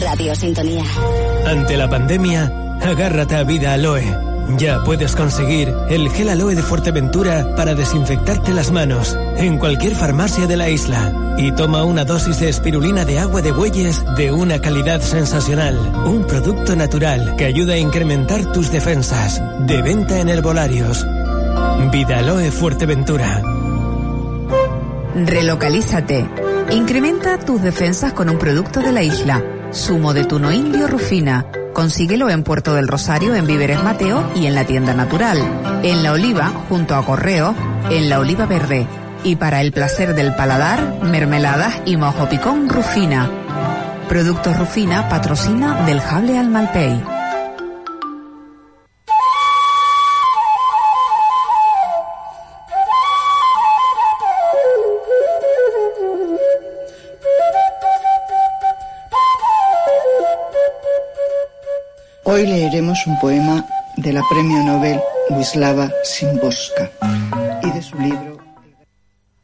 Radio Sintonía. Ante la pandemia, agárrate a Vida Aloe. Ya puedes conseguir el gel aloe de Fuerteventura para desinfectarte las manos en cualquier farmacia de la isla. Y toma una dosis de espirulina de agua de bueyes de una calidad sensacional. Un producto natural que ayuda a incrementar tus defensas. De venta en herbolarios. Vida Aloe Fuerteventura. Relocalízate. Incrementa tus defensas con un producto de la isla. Sumo de tuno indio Rufina Consíguelo en Puerto del Rosario, en Víveres Mateo y en la tienda natural. En La Oliva, junto a Correo, en La Oliva Verde. Y para el placer del paladar, mermeladas y mojo picón Rufina. Productos Rufina patrocina del Jable al Malpey. Hoy leeremos un poema de la premio Nobel Wisława Szymborska y de su libro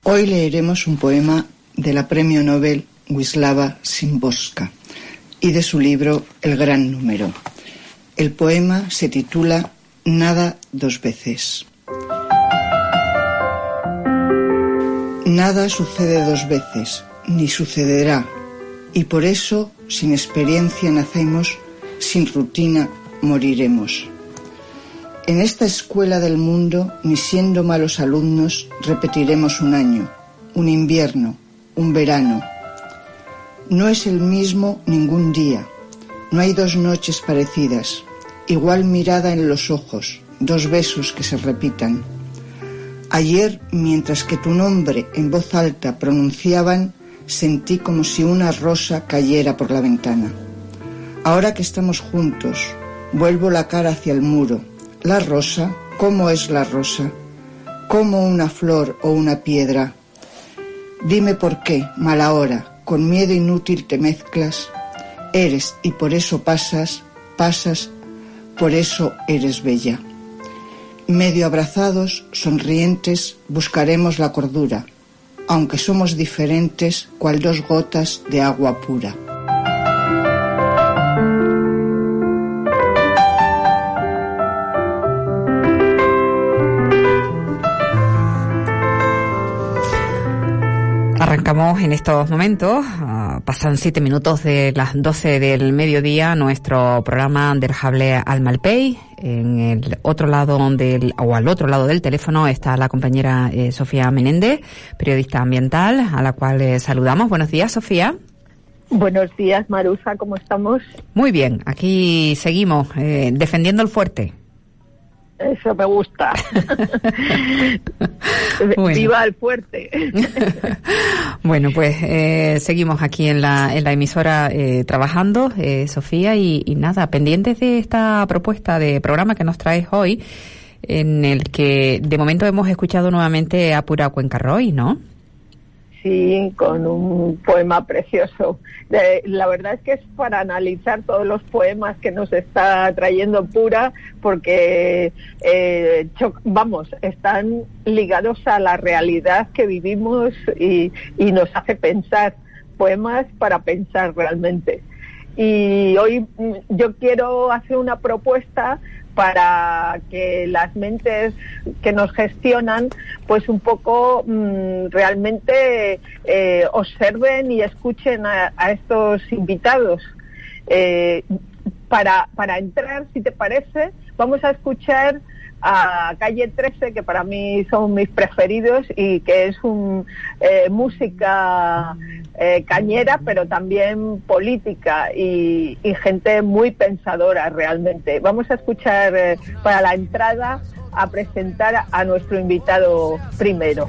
Hoy leeremos un poema de la premio Nobel Wisława Szymborska y de su libro El gran número. El poema se titula Nada dos veces. Nada sucede dos veces, ni sucederá, y por eso, sin experiencia, nacemos sin rutina moriremos. En esta escuela del mundo, ni siendo malos alumnos, repetiremos un año, un invierno, un verano. No es el mismo ningún día. No hay dos noches parecidas, igual mirada en los ojos, dos besos que se repitan. Ayer, mientras que tu nombre en voz alta pronunciaban, sentí como si una rosa cayera por la ventana. Ahora que estamos juntos, vuelvo la cara hacia el muro. La rosa, ¿cómo es la rosa? ¿Cómo una flor o una piedra? Dime por qué, mala hora, con miedo inútil te mezclas. Eres y por eso pasas, pasas, por eso eres bella. Medio abrazados, sonrientes, buscaremos la cordura, aunque somos diferentes cual dos gotas de agua pura. Arrancamos en estos momentos, uh, pasan siete minutos de las doce del mediodía, nuestro programa Derjable al Malpey. En el otro lado del, o al otro lado del teléfono está la compañera eh, Sofía Menéndez, periodista ambiental, a la cual eh, saludamos. Buenos días, Sofía. Buenos días, Marusa, ¿cómo estamos? Muy bien, aquí seguimos eh, defendiendo el fuerte. Eso me gusta. Viva el fuerte. bueno, pues eh, seguimos aquí en la, en la emisora eh, trabajando, eh, Sofía, y, y, nada, pendientes de esta propuesta de programa que nos traes hoy, en el que de momento hemos escuchado nuevamente a Pura Cuencarroy, ¿no? Con un poema precioso. la verdad es que es para analizar todos los poemas que nos está trayendo Pura, porque, eh, vamos, están ligados a la realidad que vivimos y, y nos hace pensar. Poemas para pensar realmente. Y hoy mm, yo quiero hacer una propuesta para que las mentes que nos gestionan pues un poco mm, realmente eh, observen y escuchen a, estos invitados. Eh, para, para entrar, si te parece, vamos a escuchar a Calle 13, que para mí son mis preferidos y que es un, eh, música eh, cañera, pero también política y, gente muy pensadora realmente. Vamos a escuchar eh, para la entrada a presentar a nuestro invitado primero.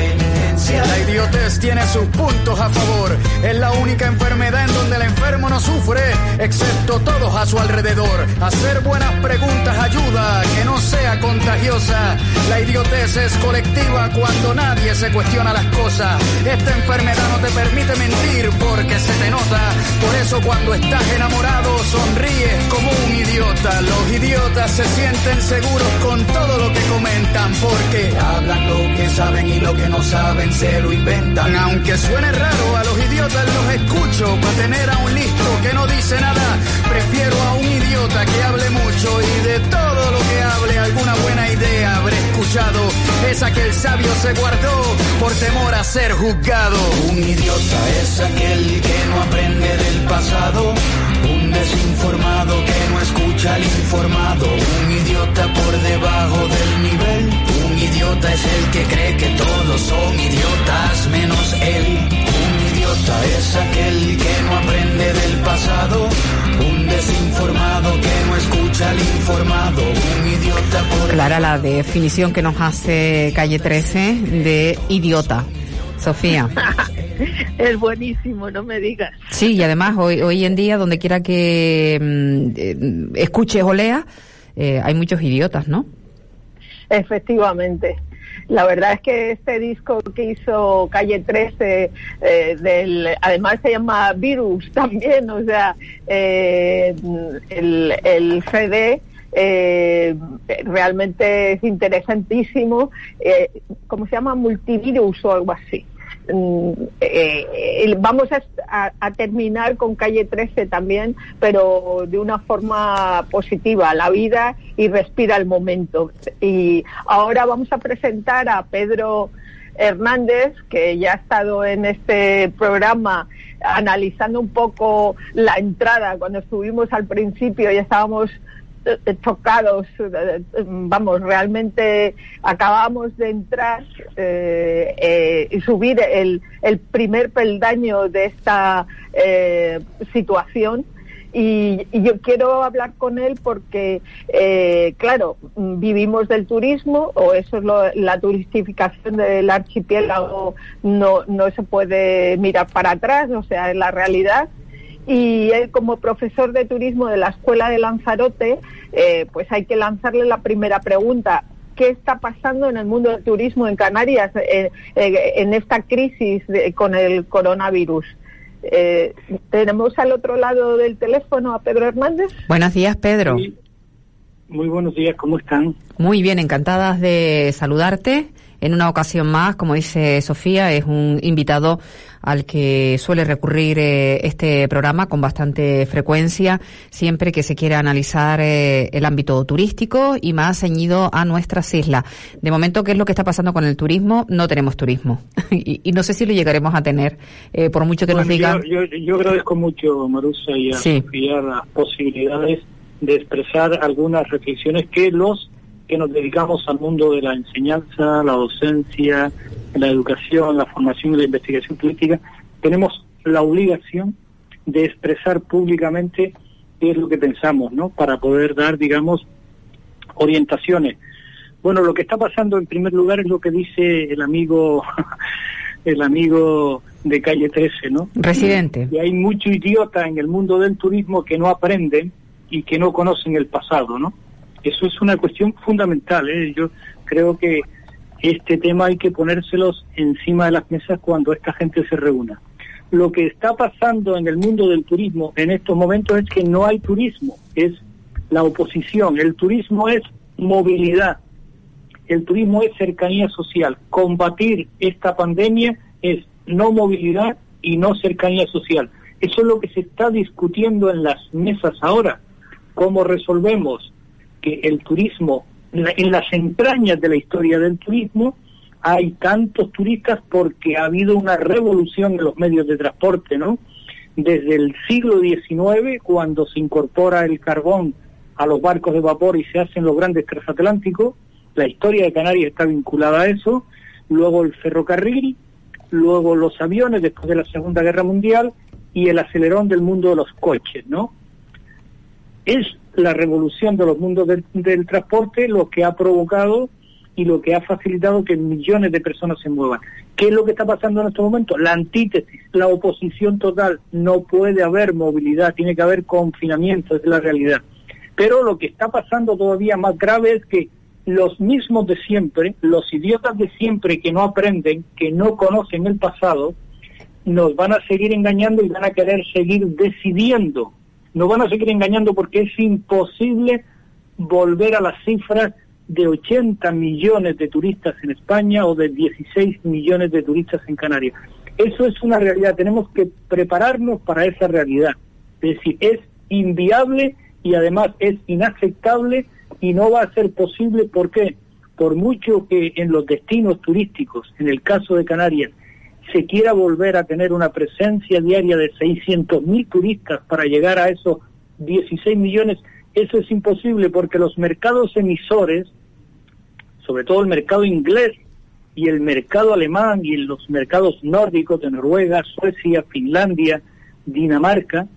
La idiotez tiene sus puntos a favor. Es la única enfermedad en donde el enfermo no sufre, excepto todos a su alrededor. Hacer buenas preguntas ayuda, que no sea contagiosa. La idiotez es colectiva cuando nadie se cuestiona las cosas. Esta enfermedad no te permite mentir porque se te nota. Por eso cuando estás enamorado sonríes como un idiota. Los idiotas se sienten seguros con todo lo que comentan porque hablan lo que saben y lo que no saben se lo inventan. Aunque suene raro, a los idiotas los escucho para tener a un listo que no dice nada. Prefiero a un idiota que hable mucho y de todo lo que hable alguna buena idea habré escuchado. Esa que el sabio se guardó por temor a ser juzgado. Un idiota es aquel que no aprende del pasado. Un desinformado que no escucha al informado. Un idiota por debajo del nivel. Un idiota es el que cree que todos por... Clara, la definición que nos hace Calle 13 de idiota. Sofía. es buenísimo, no me digas. Sí, y además hoy, hoy en día, donde quiera que mm, eh, escuches o leas, eh, hay muchos idiotas, ¿no? Efectivamente. La verdad es que este disco que hizo Calle 13, eh, del, además se llama Virus también, o sea, eh, el, el CD eh, realmente es interesantísimo, eh, ¿cómo se llama? Multivirus o algo así. Mm, eh, vamos a, terminar con calle 13 también, pero de una forma positiva, la vida y respira el momento. Y ahora vamos a presentar a Pedro Hernández, que ya ha estado en este programa analizando un poco la entrada. Cuando estuvimos al principio ya estábamos eh, tocados, eh, vamos, realmente acabamos de entrar eh, y subir el, el, primer peldaño de esta situación. Y, yo quiero hablar con él porque, claro, vivimos del turismo, o eso es lo, la turistificación del archipiélago, no, no se puede mirar para atrás, o sea, es la realidad y él como profesor de turismo de la Escuela de Lanzarote, eh, pues hay que lanzarle la primera pregunta. ¿Qué está pasando en el mundo del turismo en Canarias eh, eh, en esta crisis con el coronavirus? tenemos al otro lado del teléfono a Pedro Hernández. Buenos días, Pedro. Muy buenos días, ¿cómo están? Muy bien, encantadas de saludarte. En una ocasión más, como dice Sofía, es un invitado al que suele recurrir eh, este programa con bastante frecuencia, siempre que se quiera analizar eh, el ámbito turístico y más ceñido a nuestras islas. De momento, ¿qué es lo que está pasando con el turismo? No tenemos turismo. y, no sé si lo llegaremos a tener, eh, por mucho que nos digan. Yo, yo, agradezco mucho, Marusa, y a Sofía las posibilidades de expresar algunas reflexiones que los que nos dedicamos al mundo de la enseñanza, la docencia, la educación, la formación y la investigación política, tenemos la obligación de expresar públicamente qué es lo que pensamos, ¿no? Para poder dar, digamos, orientaciones. Bueno, lo que está pasando en primer lugar es lo que dice el amigo, el amigo de calle 13, ¿no? Residente. Y hay mucho idiota en el mundo del turismo que no aprenden y que no conocen el pasado, ¿no? Eso es una cuestión fundamental. ¿eh? Yo creo que este tema hay que ponérselos encima de las mesas cuando esta gente se reúna. Lo que está pasando en el mundo del turismo en estos momentos es que no hay turismo, es la oposición. El turismo es movilidad, el turismo es cercanía social. Combatir esta pandemia es no movilidad y no cercanía social. Eso es lo que se está discutiendo en las mesas ahora. ¿Cómo resolvemos que el turismo, en las entrañas de la historia del turismo, hay tantos turistas porque ha habido una revolución en los medios de transporte, ¿no? Desde el siglo XIX, cuando se incorpora el carbón a los barcos de vapor y se hacen los grandes transatlánticos, la historia de Canarias está vinculada a eso, luego el ferrocarril, luego los aviones después de la Segunda Guerra Mundial y el acelerón del mundo de los coches, ¿no? Es la revolución de los mundos del, transporte lo que ha provocado y lo que ha facilitado que millones de personas se muevan. ¿Qué es lo que está pasando en este momento? La antítesis, la oposición total. No puede haber movilidad, tiene que haber confinamiento, es la realidad. Pero lo que está pasando todavía más grave es que los mismos de siempre, los idiotas de siempre que no aprenden, que no conocen el pasado, nos van a seguir engañando y van a querer seguir decidiendo. Nos van a seguir engañando porque es imposible volver a las cifras de 80 millones de turistas en España o de 16 millones de turistas en Canarias. Eso es una realidad, tenemos que prepararnos para esa realidad. Es decir, es inviable y además es inaceptable y no va a ser posible. ¿Por qué? Por mucho que en los destinos turísticos, en el caso de Canarias, se quiera volver a tener una presencia diaria de 600.000 turistas para llegar a esos 16 millones, eso es imposible porque los mercados emisores, sobre todo el mercado inglés y el mercado alemán y los mercados nórdicos de Noruega, Suecia, Finlandia, Dinamarca,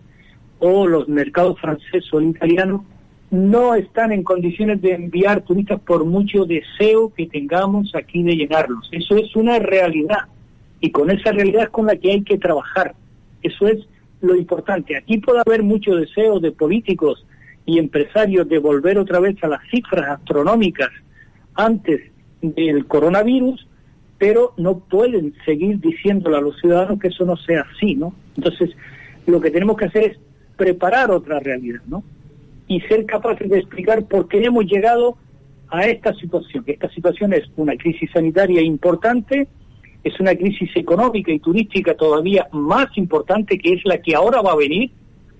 o los mercados francés o el italiano, no están en condiciones de enviar turistas por mucho deseo que tengamos aquí de llenarlos. Eso es una realidad y con esa realidad es con la que hay que trabajar. Eso es lo importante. Aquí puede haber mucho deseo de políticos y empresarios de volver otra vez a las cifras astronómicas antes del coronavirus, pero no pueden seguir diciéndole a los ciudadanos que eso no sea así, ¿no? Entonces, lo que tenemos que hacer es preparar otra realidad, ¿no? Y ser capaces de explicar por qué hemos llegado a esta situación. Esta situación es una crisis sanitaria importante, es una crisis económica y turística todavía más importante, que es la que ahora va a venir,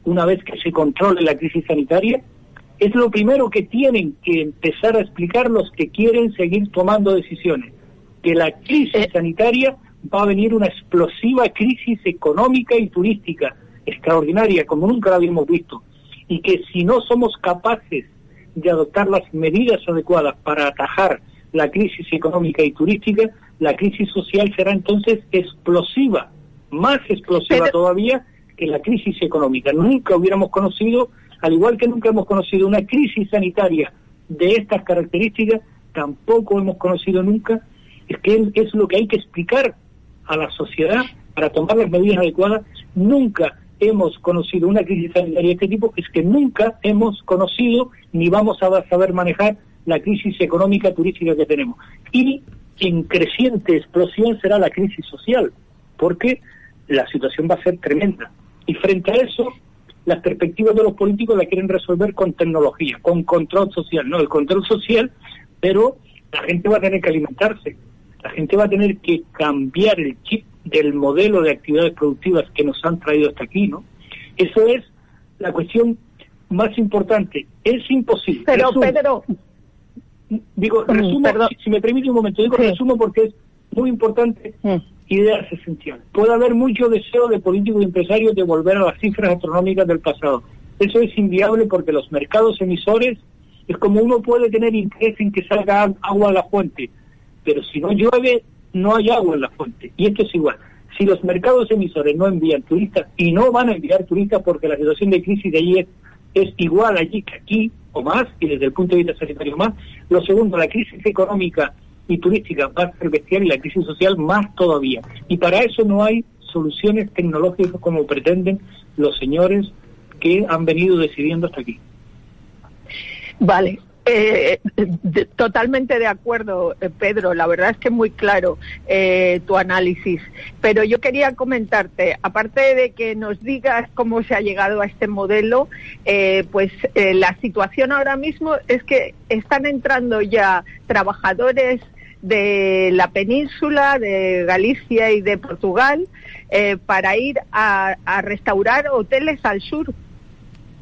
una vez que se controle la crisis sanitaria, es lo primero que tienen que empezar a explicar los que quieren seguir tomando decisiones, que la crisis eh. sanitaria va a venir una explosiva crisis económica y turística extraordinaria como nunca la habíamos visto y que si no somos capaces de adoptar las medidas adecuadas para atajar la crisis económica y turística, la crisis social será entonces explosiva, más explosiva todavía que la crisis económica. Nunca hubiéramos conocido, al igual que nunca hemos conocido una crisis sanitaria de estas características, tampoco hemos conocido nunca, es que es lo que hay que explicar a la sociedad para tomar las medidas adecuadas. Nunca hemos conocido una crisis sanitaria de este tipo, es que nunca hemos conocido ni vamos a saber manejar la crisis económica turística que tenemos. Y en creciente explosión será la crisis social, porque la situación va a ser tremenda. Y frente a eso, las perspectivas de los políticos la quieren resolver con tecnología, con control social. No, el control social, pero la gente va a tener que alimentarse, la gente va a tener que cambiar el chip del modelo de actividades productivas que nos han traído hasta aquí, ¿no? Eso es la cuestión más importante. Es imposible. Pero Pedro, digo, resumo, si, me permite un momento, digo resumo porque es muy importante, mm. ideas esenciales. Puede haber mucho deseo de políticos y empresarios de volver a las cifras astronómicas del pasado. Eso es inviable porque los mercados emisores es como uno puede tener interés en que salga agua a la fuente, pero si no llueve, no hay agua en la fuente. Y esto es igual. Si los mercados emisores no envían turistas, y no van a enviar turistas porque la situación de crisis de allí es, igual allí que aquí, o más, y desde el punto de vista sanitario más. Lo segundo, la crisis económica y turística va a ser bestial y la crisis social más todavía. Y para eso no hay soluciones tecnológicas como pretenden los señores que han venido decidiendo hasta aquí. Vale, eh, totalmente de acuerdo, eh, Pedro. La verdad es que muy claro eh, tu análisis. Pero yo quería comentarte, aparte de que nos digas cómo se ha llegado a este modelo, eh, pues la situación ahora mismo es que están entrando ya trabajadores de la península, de Galicia y de Portugal, para ir a, restaurar hoteles al sur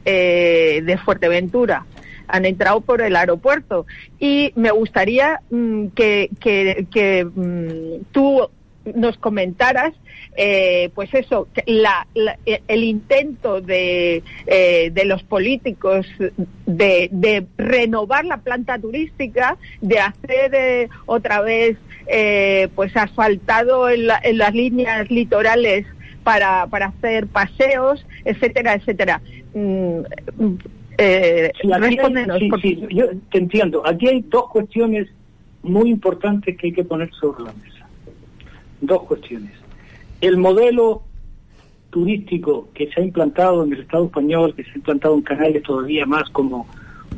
de Fuerteventura han entrado por el aeropuerto. Y me gustaría mm, que, que, mm, tú nos comentaras, eh, pues eso, la, el intento de, eh, de los políticos de, de, renovar la planta turística, de hacer eh, otra vez pues asfaltado en, en, las líneas litorales para, para hacer paseos, etcétera, etcétera. Mm, eh, yo te entiendo. Aquí hay dos cuestiones muy importantes que hay que poner sobre la mesa. Dos cuestiones. El modelo turístico que se ha implantado en el Estado español, que se ha implantado en Canarias todavía más como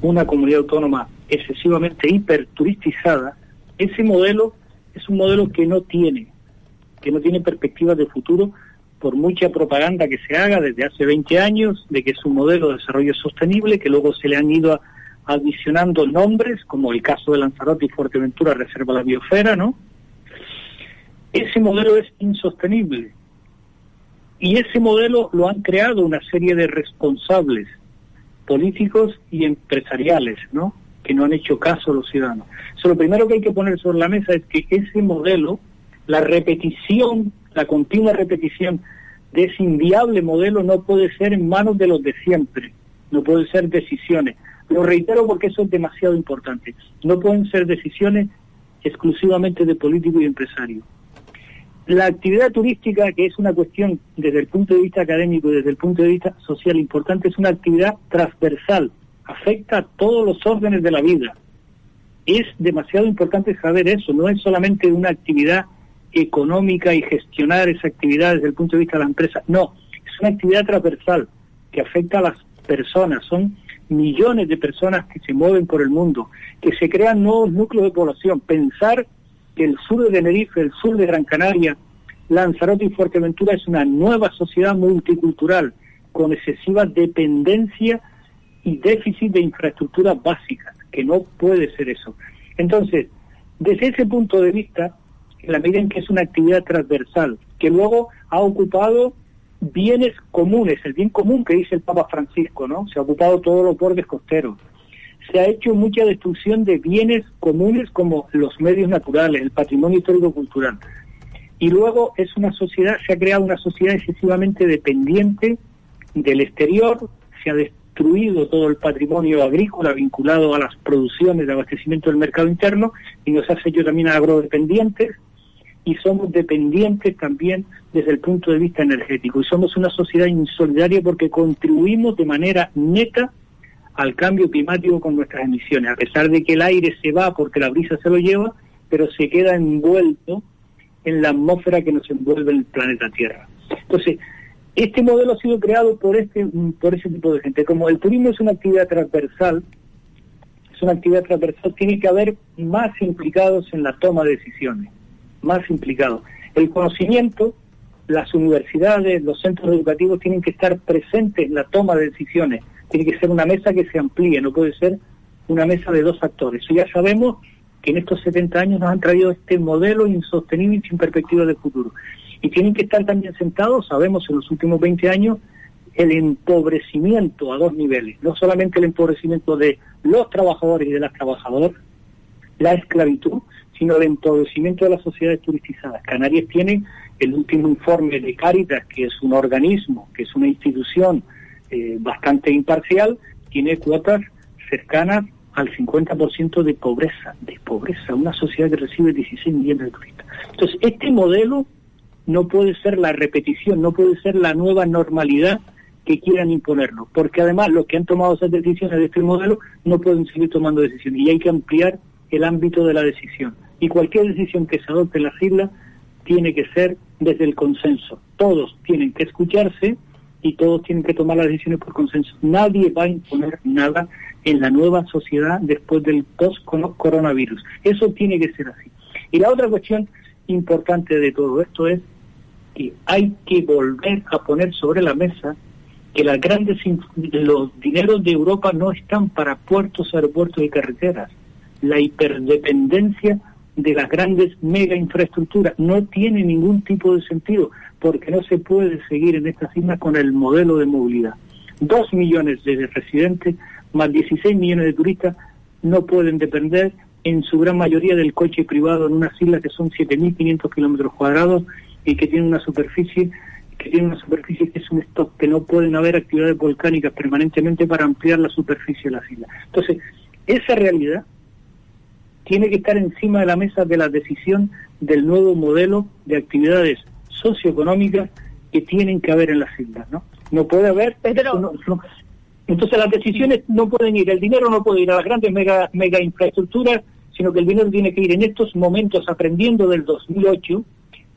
una comunidad autónoma excesivamente hiperturisticada, ese modelo es un modelo que no tiene, que no tiene perspectivas de futuro por mucha propaganda que se haga desde hace 20 años de que es un modelo de desarrollo sostenible, que luego se le han ido adicionando nombres, como el caso de Lanzarote y Fuerteventura Reserva la Biosfera, ¿no? Ese modelo es insostenible. Y ese modelo lo han creado una serie de responsables políticos y empresariales, ¿no? Que no han hecho caso a los ciudadanos. Lo primero que hay que poner sobre la mesa es que ese modelo, la repetición, la continua repetición de ese inviable modelo no puede ser en manos de los de siempre, no puede ser decisiones. Lo reitero porque eso es demasiado importante. No pueden ser decisiones exclusivamente de político y empresario. La actividad turística, que es una cuestión desde el punto de vista académico y desde el punto de vista social importante, es una actividad transversal, afecta a todos los órdenes de la vida. Es demasiado importante saber eso, no es solamente una actividad económica y gestionar esa actividad desde el punto de vista de la empresa, no, es una actividad transversal que afecta a las personas, son millones de personas que se mueven por el mundo, que se crean nuevos núcleos de población, pensar que el sur de Tenerife, el sur de Gran Canaria, Lanzarote y Fuerteventura es una nueva sociedad multicultural con excesiva dependencia y déficit de infraestructuras básicas, que no puede ser eso. Entonces, desde ese punto de vista, en la medida en que es una actividad transversal, que luego ha ocupado bienes comunes, el bien común que dice el Papa Francisco, ¿no? Se ha ocupado todos los bordes costeros, se ha hecho mucha destrucción de bienes comunes como los medios naturales, el patrimonio histórico-cultural. Y luego es una sociedad, se ha creado una sociedad excesivamente dependiente del exterior, se ha destruido todo el patrimonio agrícola vinculado a las producciones de abastecimiento del mercado interno y nos ha hecho también agrodependientes y somos dependientes también desde el punto de vista energético y somos una sociedad insolidaria porque contribuimos de manera neta al cambio climático con nuestras emisiones, a pesar de que el aire se va porque la brisa se lo lleva, pero se queda envuelto en la atmósfera que nos envuelve en el planeta Tierra. Entonces, este modelo ha sido creado por este por ese tipo de gente. Como el turismo es una actividad transversal, es una actividad transversal, tiene que haber más implicados en la toma de decisiones, más implicados. El conocimiento, las universidades, los centros educativos tienen que estar presentes en la toma de decisiones tiene que ser una mesa que se amplíe, no puede ser una mesa de dos actores. ya sabemos que en estos 70 años nos han traído este modelo insostenible y sin perspectiva de futuro. Y tienen que estar también sentados, sabemos en los últimos 20 años, el empobrecimiento a dos niveles, no solamente el empobrecimiento de los trabajadores y de las trabajadoras, la esclavitud, sino el empobrecimiento de las sociedades turistizadas. Canarias tiene el último informe de Cáritas, que es un organismo, que es una institución eh, bastante imparcial, tiene cuotas cercanas al 50% de pobreza, de pobreza, una sociedad que recibe 16 millones de turistas. Entonces, este modelo no puede ser la repetición, no puede ser la nueva normalidad que quieran imponerlo, porque además los que han tomado esas decisiones de este modelo no pueden seguir tomando decisiones y hay que ampliar el ámbito de la decisión. Y cualquier decisión que se adopte en las islas tiene que ser desde el consenso. Todos tienen que escucharse y todos tienen que tomar las decisiones por consenso. Nadie va a imponer nada en la nueva sociedad después del post-coronavirus. Eso tiene que ser así. Y la otra cuestión importante de todo esto es que hay que volver a poner sobre la mesa que las grandes los dineros de Europa no están para puertos, aeropuertos y carreteras. La hiperdependencia de las grandes mega infraestructuras no tiene ningún tipo de sentido porque no se puede seguir en esta islas con el modelo de movilidad. Dos millones de residentes más 16 millones de turistas no pueden depender en su gran mayoría del coche privado en unas islas que son 7.500 kilómetros cuadrados y que tienen una superficie que tiene una superficie que es un stock, que no pueden haber actividades volcánicas permanentemente para ampliar la superficie de las islas. Entonces, esa realidad tiene que estar encima de la mesa de la decisión del nuevo modelo de actividades socioeconómicas que tienen que haber en las islas, ¿no? No puede haber... entonces las decisiones no pueden ir, el dinero no puede ir a las grandes mega, mega infraestructuras, sino que el dinero tiene que ir en estos momentos, aprendiendo del 2008,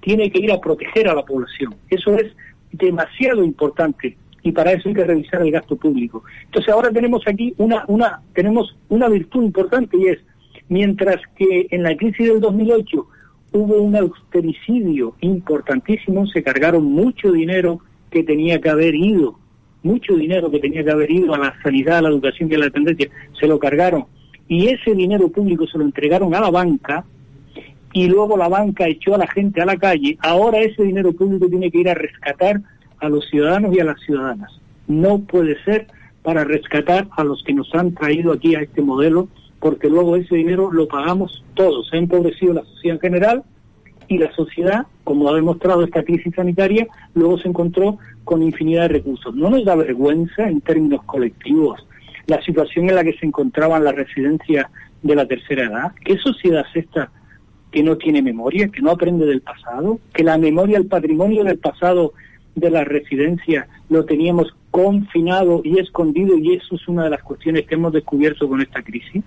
tiene que ir a proteger a la población. Eso es demasiado importante y para eso hay que revisar el gasto público. Entonces ahora tenemos aquí una, una, tenemos una virtud importante y es, mientras que en la crisis del 2008 hubo un austericidio importantísimo, se cargaron mucho dinero que tenía que haber ido, mucho dinero que tenía que haber ido a la sanidad, a la educación y a la dependencia, se lo cargaron. Y ese dinero público se lo entregaron a la banca y luego la banca echó a la gente a la calle. Ahora ese dinero público tiene que ir a rescatar a los ciudadanos y a las ciudadanas. No puede ser para rescatar a los que nos han traído aquí a este modelo, porque luego ese dinero lo pagamos todos. Se ha empobrecido la sociedad en general y la sociedad, como ha demostrado esta crisis sanitaria, luego se encontró con infinidad de recursos. No nos da vergüenza en términos colectivos la situación en la que se encontraban las residencias de la tercera edad. ¿Qué sociedad es esta que no tiene memoria, que no aprende del pasado? Que la memoria, el patrimonio del pasado de la residencia lo teníamos confinado y escondido y eso es una de las cuestiones que hemos descubierto con esta crisis.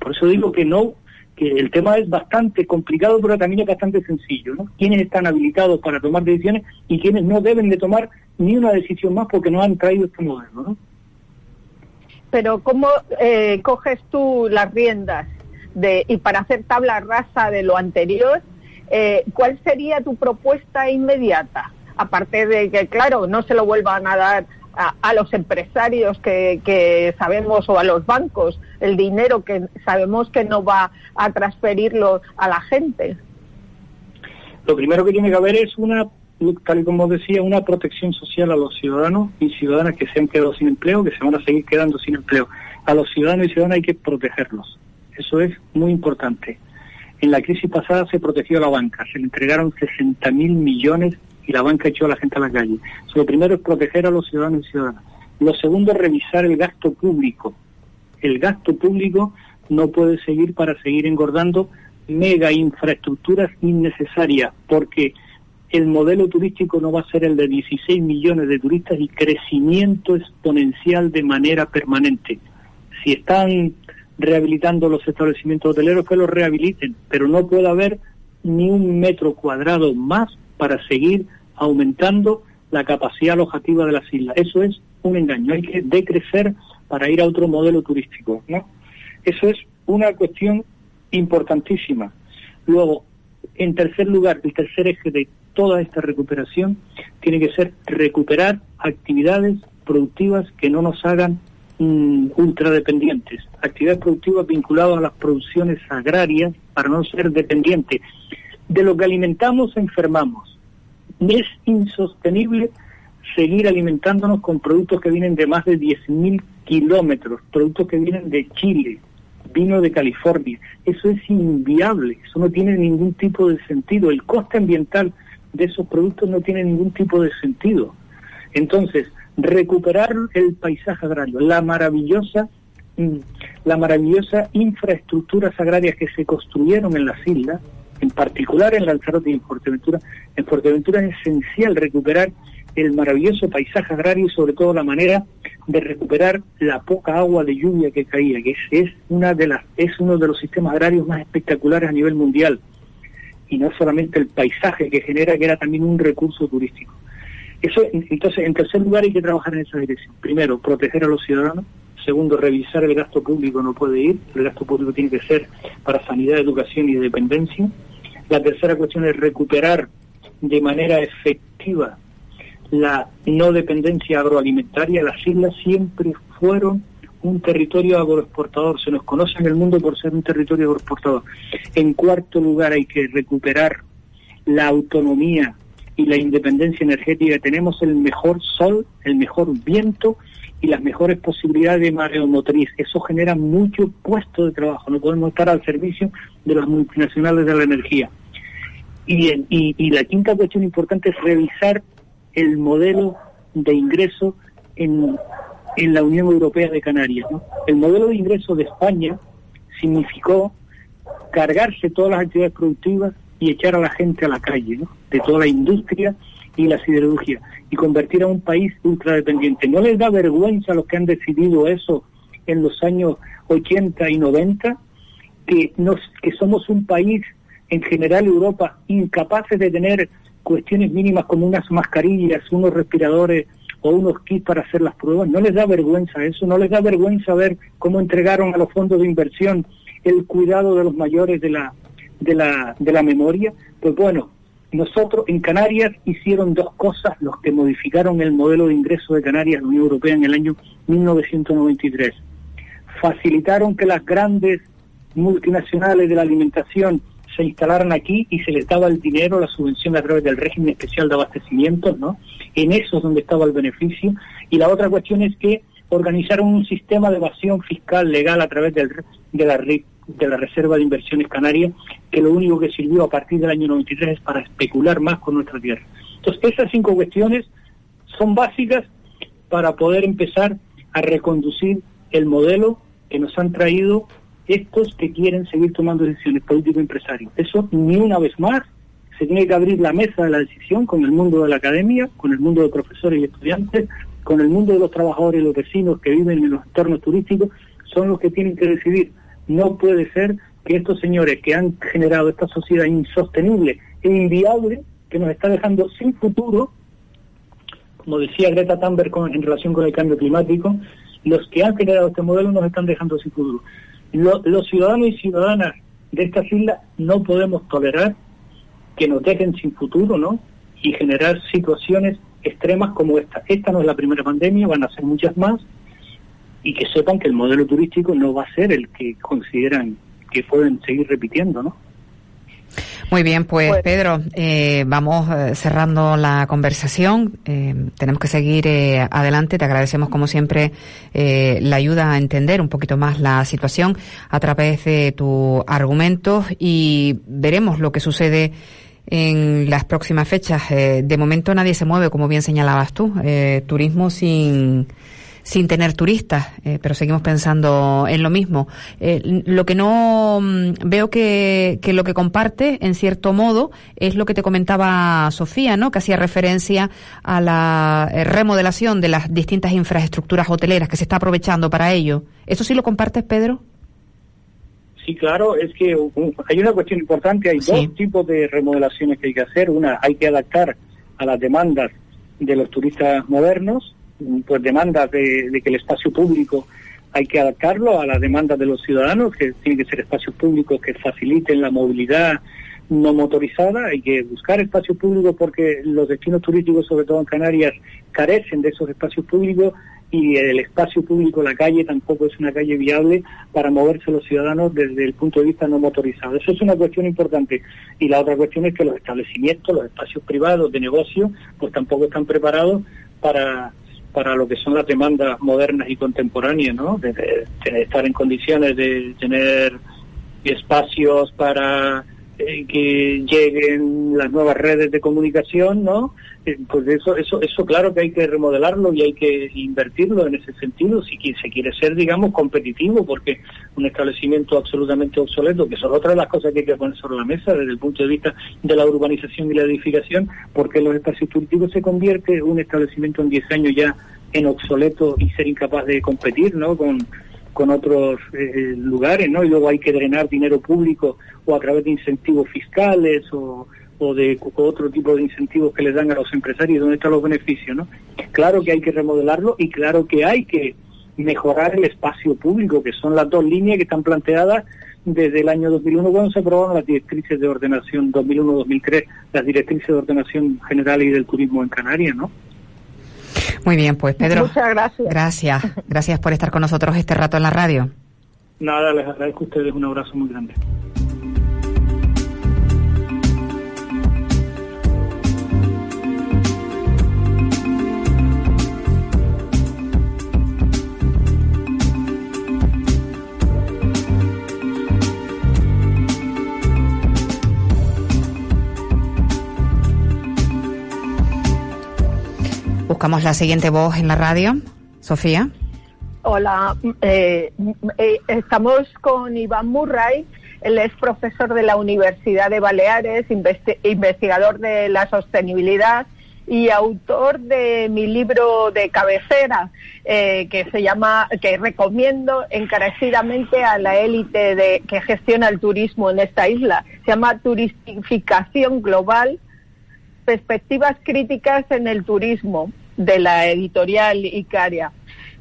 Por eso digo que no, que el tema es bastante complicado, pero también es bastante sencillo, ¿no? ¿Quiénes están habilitados para tomar decisiones y quiénes no deben de tomar ni una decisión más porque no han traído este modelo, ¿no? Pero ¿cómo eh, coges tú las riendas de, y para hacer tabla rasa de lo anterior, eh, ¿cuál sería tu propuesta inmediata? aparte de que, claro, no se lo vuelvan a dar a, los empresarios que, sabemos o a los bancos el dinero que sabemos que no va a transferirlo a la gente. Lo primero que tiene que haber es una, tal y como decía, una protección social a los ciudadanos y ciudadanas que se han quedado sin empleo, que se van a seguir quedando sin empleo. A los ciudadanos y ciudadanas hay que protegerlos. Eso es muy importante. En la crisis pasada se protegió a la banca, se le entregaron 60 mil millones y la banca echó a la gente a la calle. lo primero es proteger a los ciudadanos y ciudadanas. Lo segundo es revisar el gasto público. El gasto público no puede seguir para seguir engordando mega infraestructuras innecesarias, porque el modelo turístico no va a ser el de 16 millones de turistas y crecimiento exponencial de manera permanente. Si están rehabilitando los establecimientos hoteleros, que los rehabiliten, pero no puede haber ni un metro cuadrado más para seguir aumentando la capacidad alojativa de las islas. Eso es un engaño, hay que decrecer para ir a otro modelo turístico, ¿no? Eso es una cuestión importantísima. Luego, en tercer lugar, el tercer eje de toda esta recuperación tiene que ser recuperar actividades productivas que no nos hagan mm, ultradependientes, actividades productivas vinculadas a las producciones agrarias para no ser dependientes. De lo que alimentamos enfermamos, es insostenible seguir alimentándonos con productos que vienen de más de 10.000 kilómetros, productos que vienen de Chile, vino de California. Eso es inviable, eso no tiene ningún tipo de sentido. El coste ambiental de esos productos no tiene ningún tipo de sentido. Entonces, recuperar el paisaje agrario, la maravillosa mm, la maravillosa infraestructuras agrarias que se construyeron en las islas, en particular en Lanzarote y en Fuerteventura, en Fuerteventura es esencial recuperar el maravilloso paisaje agrario y sobre todo la manera de recuperar la poca agua de lluvia que caía, que es, es uno de los sistemas agrarios más espectaculares a nivel mundial y no solamente el paisaje que genera que era también un recurso turístico. Eso entonces en tercer lugar hay que trabajar en esa dirección. Primero, proteger a los ciudadanos, Segundo, revisar el gasto público no puede ir, el gasto público tiene que ser para sanidad, educación y dependencia. La tercera cuestión es recuperar de manera efectiva la no dependencia agroalimentaria. Las islas siempre fueron un territorio agroexportador, se nos conoce en el mundo por ser un territorio agroexportador. En cuarto lugar hay que recuperar la autonomía y la independencia energética. Tenemos el mejor sol, el mejor viento y las mejores posibilidades de mareomotriz. Eso genera mucho puesto de trabajo. No podemos estar al servicio de las multinacionales de la energía. Y, la quinta cuestión importante es revisar el modelo de ingreso en, la Unión Europea de Canarias. El modelo de ingreso de España significó cargarse todas las actividades productivas y echar a la gente a la calle, de toda la industria y la siderurgia, y convertir a un país ultradependiente. ¿No les da vergüenza a los que han decidido eso en los años 80 y 90? Que, nos, que somos un país en general Europa incapaces de tener cuestiones mínimas como unas mascarillas, unos respiradores, o unos kits para hacer las pruebas. No les da vergüenza eso, no les da vergüenza ver cómo entregaron a los fondos de inversión el cuidado de los mayores de la, de la, de la memoria. Pues bueno, nosotros en Canarias hicieron dos cosas los que modificaron el modelo de ingreso de Canarias, la Unión Europea, en el año 1993. Facilitaron que las grandes multinacionales de la alimentación se instalaran aquí y se les daba el dinero, la subvención a través del régimen especial de abastecimiento, ¿no? En eso es donde estaba el beneficio. Y la otra cuestión es que organizaron un sistema de evasión fiscal legal a través de, la, de la Reserva de Inversiones Canarias, que lo único que sirvió a partir del año 93 es para especular más con nuestra tierra. Entonces, esas cinco cuestiones son básicas para poder empezar a reconducir el modelo que nos han traído estos que quieren seguir tomando decisiones político-empresarios. Eso ni una vez más se tiene que abrir la mesa de la decisión con el mundo de la academia, con el mundo de profesores y estudiantes, con el mundo de los trabajadores y los vecinos que viven en los entornos turísticos, son los que tienen que decidir. No puede ser que estos señores que han generado esta sociedad insostenible e inviable, que nos está dejando sin futuro, como decía Greta Thunberg en relación con el cambio climático, los que han generado este modelo nos están dejando sin futuro los ciudadanos y ciudadanas de estas islas no podemos tolerar que nos dejen sin futuro, ¿no? Y generar situaciones extremas como esta. Esta no es la primera pandemia, van a ser muchas más, y que sepan que el modelo turístico no va a ser el que consideran que pueden seguir repitiendo, ¿no? Muy bien, pues, pues Pedro, eh, vamos eh, cerrando la conversación. Eh, tenemos que seguir adelante. Te agradecemos como siempre la ayuda a entender un poquito más la situación a través de tus argumentos y veremos lo que sucede en las próximas fechas. de momento nadie se mueve, como bien señalabas tú. turismo sin sin tener turistas, eh, pero seguimos pensando en lo mismo. Eh, lo que no mm, veo que, que, lo que comparte, en cierto modo, es lo que te comentaba Sofía, ¿no? Que hacía referencia a la eh, remodelación de las distintas infraestructuras hoteleras que se está aprovechando para ello. ¿Eso sí lo compartes, Pedro? Sí, claro, es que hay una cuestión importante, hay dos tipos de remodelaciones que hay que hacer. Una, hay que adaptar a las demandas de los turistas modernos pues demandas de, que el espacio público hay que adaptarlo a las demandas de los ciudadanos, que tienen que ser espacios públicos que faciliten la movilidad no motorizada, hay que buscar espacios públicos porque los destinos turísticos, sobre todo en Canarias, carecen de esos espacios públicos y el espacio público, la calle, tampoco es una calle viable para moverse los ciudadanos desde el punto de vista no motorizado. Eso es una cuestión importante. Y la otra cuestión es que los establecimientos, los espacios privados de negocio, pues tampoco están preparados para para lo que son las demandas modernas y contemporáneas, ¿no? De, estar en condiciones de tener espacios para eh, que lleguen las nuevas redes de comunicación, ¿no? Eh, pues eso, eso, eso claro que hay que remodelarlo y hay que invertirlo en ese sentido si se quiere ser, digamos, competitivo, porque un establecimiento absolutamente obsoleto, que son otras de las cosas que hay que poner sobre la mesa desde el punto de vista de la urbanización y la edificación, porque los espacios turísticos se convierte un establecimiento en 10 años ya en obsoleto y ser incapaz de competir, ¿no? Con, con otros eh, lugares, ¿no? Y luego hay que drenar dinero público o a través de incentivos fiscales o, o de otro tipo de incentivos que les dan a los empresarios, ¿dónde están los beneficios, no? Claro que hay que remodelarlo y claro que hay que mejorar el espacio público, que son las dos líneas que están planteadas desde el año 2001 cuando se aprobaron las directrices de ordenación 2001-2003, las directrices de ordenación general y del turismo en Canarias, ¿no? Muy bien, pues Pedro. Muchas gracias. Gracias. Gracias por estar con nosotros este rato en la radio. Nada, les agradezco a ustedes un abrazo muy grande. Buscamos la siguiente voz en la radio. Sofía. Hola, eh, eh, estamos con Iván Murray. Él es profesor de la Universidad de Baleares, investigador de la sostenibilidad y autor de mi libro de cabecera eh, que se llama que recomiendo encarecidamente a la élite de que gestiona el turismo en esta isla. Se llama Turistificación Global perspectivas críticas en el turismo de la editorial Icaria.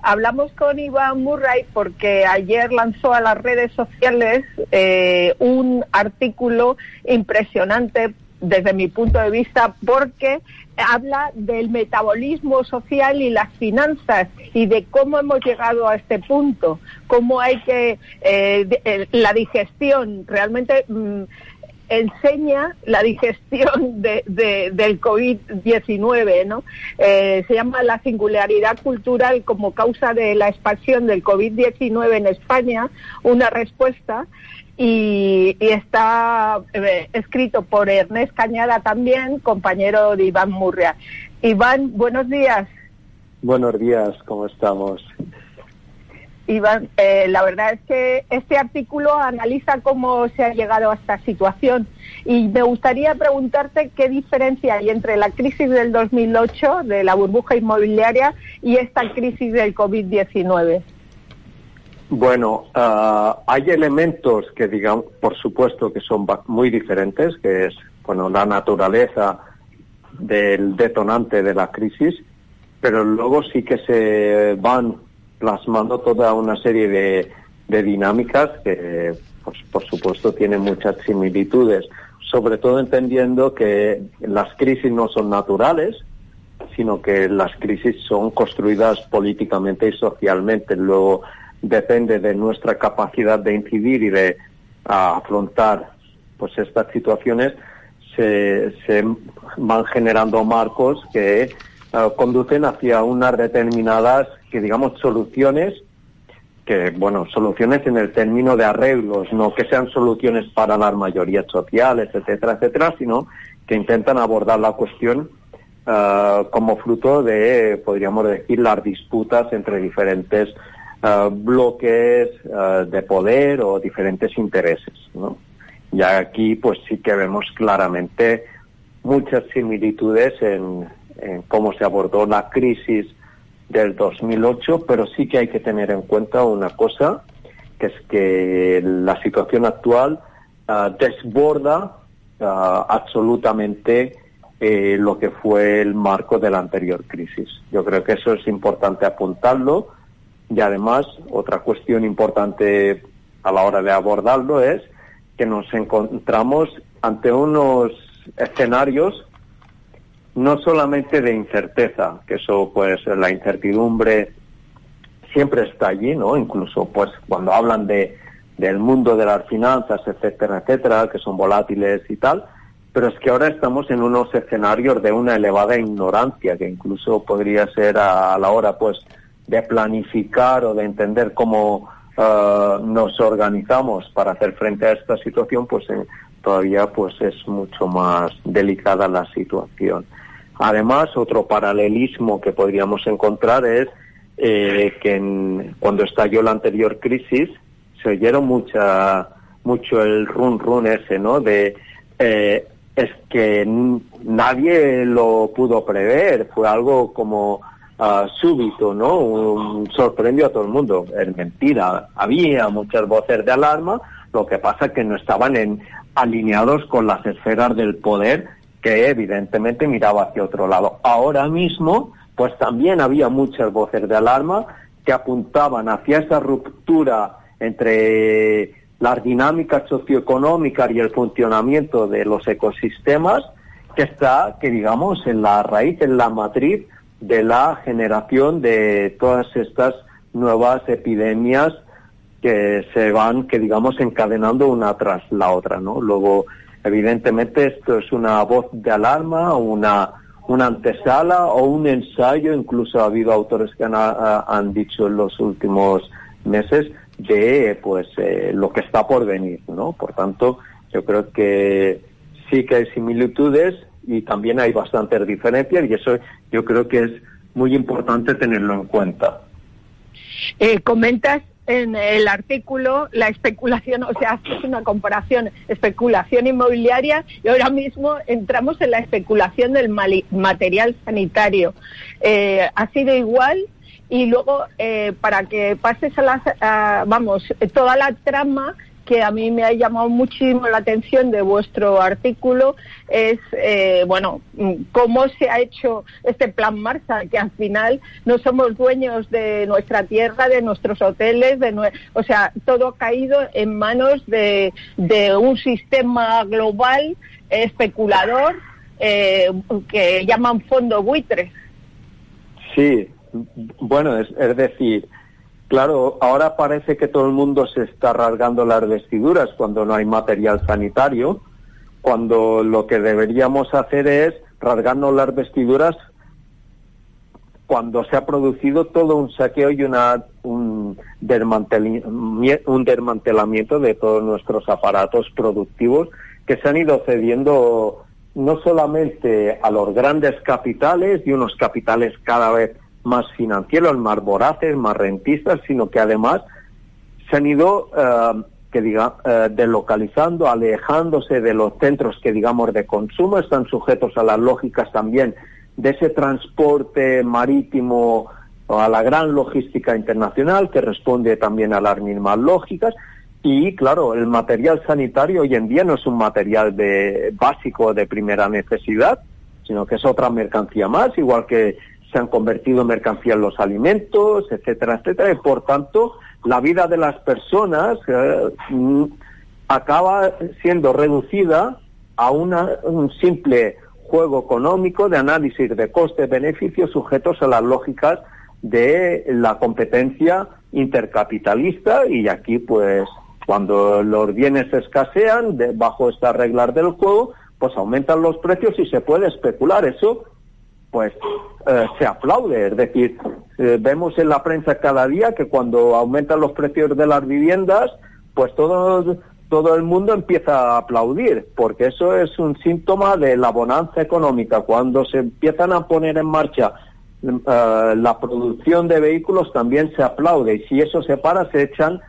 Hablamos con Iván Murray porque ayer lanzó a las redes sociales eh, un artículo impresionante desde mi punto de vista porque habla del metabolismo social y las finanzas y de cómo hemos llegado a este punto, cómo hay que eh, eh, la digestión realmente mm, enseña la digestión de, del COVID-19, ¿no? Eh, se llama la singularidad cultural como causa de la expansión del COVID-19 en España, una respuesta, y, está eh, escrito por Ernest Cañada también, compañero de Iván Murria. Iván, buenos días. Buenos días, ¿cómo estamos? Iván, eh, la verdad es que este artículo analiza cómo se ha llegado a esta situación y me gustaría preguntarte qué diferencia hay entre la crisis del 2008 de la burbuja inmobiliaria y esta crisis del COVID-19. Bueno, ah, hay elementos que digamos, por supuesto, que son muy diferentes, que es bueno la naturaleza del detonante de la crisis, pero luego sí que se van plasmando toda una serie de, dinámicas que, por supuesto, tienen muchas similitudes, sobre todo entendiendo que las crisis no son naturales, sino que las crisis son construidas políticamente y socialmente. Luego depende de nuestra capacidad de incidir y de afrontar pues estas situaciones, se, se van generando marcos que eh, conducen hacia unas determinadas, que digamos, soluciones, que, bueno, soluciones en el término de arreglos, no que sean soluciones para las mayorías sociales, etcétera, etcétera, sino que intentan abordar la cuestión uh, como fruto de, podríamos decir, las disputas entre diferentes uh, bloques de poder o diferentes intereses, ¿no? Y aquí, pues sí que vemos claramente muchas similitudes en, en cómo se abordó la crisis del 2008, pero sí que hay que tener en cuenta una cosa, que es que la situación actual ah, desborda ah, absolutamente eh, lo que fue el marco de la anterior crisis. Yo creo que eso es importante apuntarlo y además otra cuestión importante a la hora de abordarlo es que nos encontramos ante unos escenarios no solamente de incerteza, que eso pues la incertidumbre siempre está allí, ¿no? Incluso pues cuando hablan de del mundo de las finanzas, etcétera, etcétera, que son volátiles y tal, pero es que ahora estamos en unos escenarios de una elevada ignorancia que incluso podría ser a, la hora pues de planificar o de entender cómo eh, nos organizamos para hacer frente a esta situación, pues eh, todavía pues es mucho más delicada la situación. Además, otro paralelismo que podríamos encontrar es eh, que cuando estalló la anterior crisis se oyeron mucha, mucho el run run ese, ¿no? De eh, es que nadie lo pudo prever, fue algo como súbito, ¿no? Un, sorprendió a todo el mundo. Es mentira, había muchas voces de alarma, lo que pasa que no estaban alineados con las esferas del poder que evidentemente miraba hacia otro lado. Ahora mismo, pues también había muchas voces de alarma que apuntaban hacia esa ruptura entre las dinámicas socioeconómicas y el funcionamiento de los ecosistemas que está, que digamos, en la raíz, en la matriz de la generación de todas estas nuevas epidemias que se van, que digamos, encadenando una tras la otra, ¿no? Luego, Evidentemente esto es una voz de alarma, una, una antesala o un ensayo, incluso ha habido autores que han, han dicho en los últimos meses de pues eh, lo que está por venir, ¿no? Por tanto, yo creo que sí que hay similitudes y también hay bastantes diferencias y eso yo creo que es muy importante tenerlo en cuenta. Eh, comentas en el artículo la especulación, o sea, haces una comparación especulación inmobiliaria y ahora mismo entramos en la especulación del material sanitario. Eh, ha sido igual y luego eh, para que pases a las, vamos, toda la trama que a mí me ha llamado muchísimo la atención de vuestro artículo es, eh, bueno, cómo se ha hecho este plan Marshall, que al final no somos dueños de nuestra tierra, de nuestros hoteles, de o sea, todo ha caído en manos de, de un sistema global especulador eh, que llaman fondo buitre. Sí, bueno, es, es decir, Claro, ahora parece que todo el mundo se está rasgando las vestiduras cuando no hay material sanitario, cuando lo que deberíamos hacer es rasgarnos las vestiduras cuando se ha producido todo un saqueo y una, un, un desmantelamiento de todos nuestros aparatos productivos que se han ido cediendo no solamente a los grandes capitales y unos capitales cada vez más financieros, más voraces, más rentistas, sino que además se han ido eh, que diga, eh, deslocalizando, alejándose de los centros que digamos de consumo, están sujetos a las lógicas también de ese transporte marítimo a la gran logística internacional que responde también a las mismas lógicas. Y claro, el material sanitario hoy en día no es un material de básico de primera necesidad, sino que es otra mercancía más, igual que se han convertido en mercancía los alimentos, etcétera, etcétera, y por tanto la vida de las personas eh, mm, acaba siendo reducida a un simple juego económico de análisis de costes-beneficios sujetos a las lógicas de la competencia intercapitalista y aquí pues cuando los bienes escasean bajo estas reglas del juego pues aumentan los precios y se puede especular. Eso pues eh, se aplaude. Es decir, eh, vemos en la prensa cada día que cuando aumentan los precios de las viviendas, pues todo, todo el mundo empieza a aplaudir, porque eso es un síntoma de la bonanza económica. Cuando se empiezan a poner en marcha eh, la producción de vehículos, también se aplaude. Y si eso se para, se echan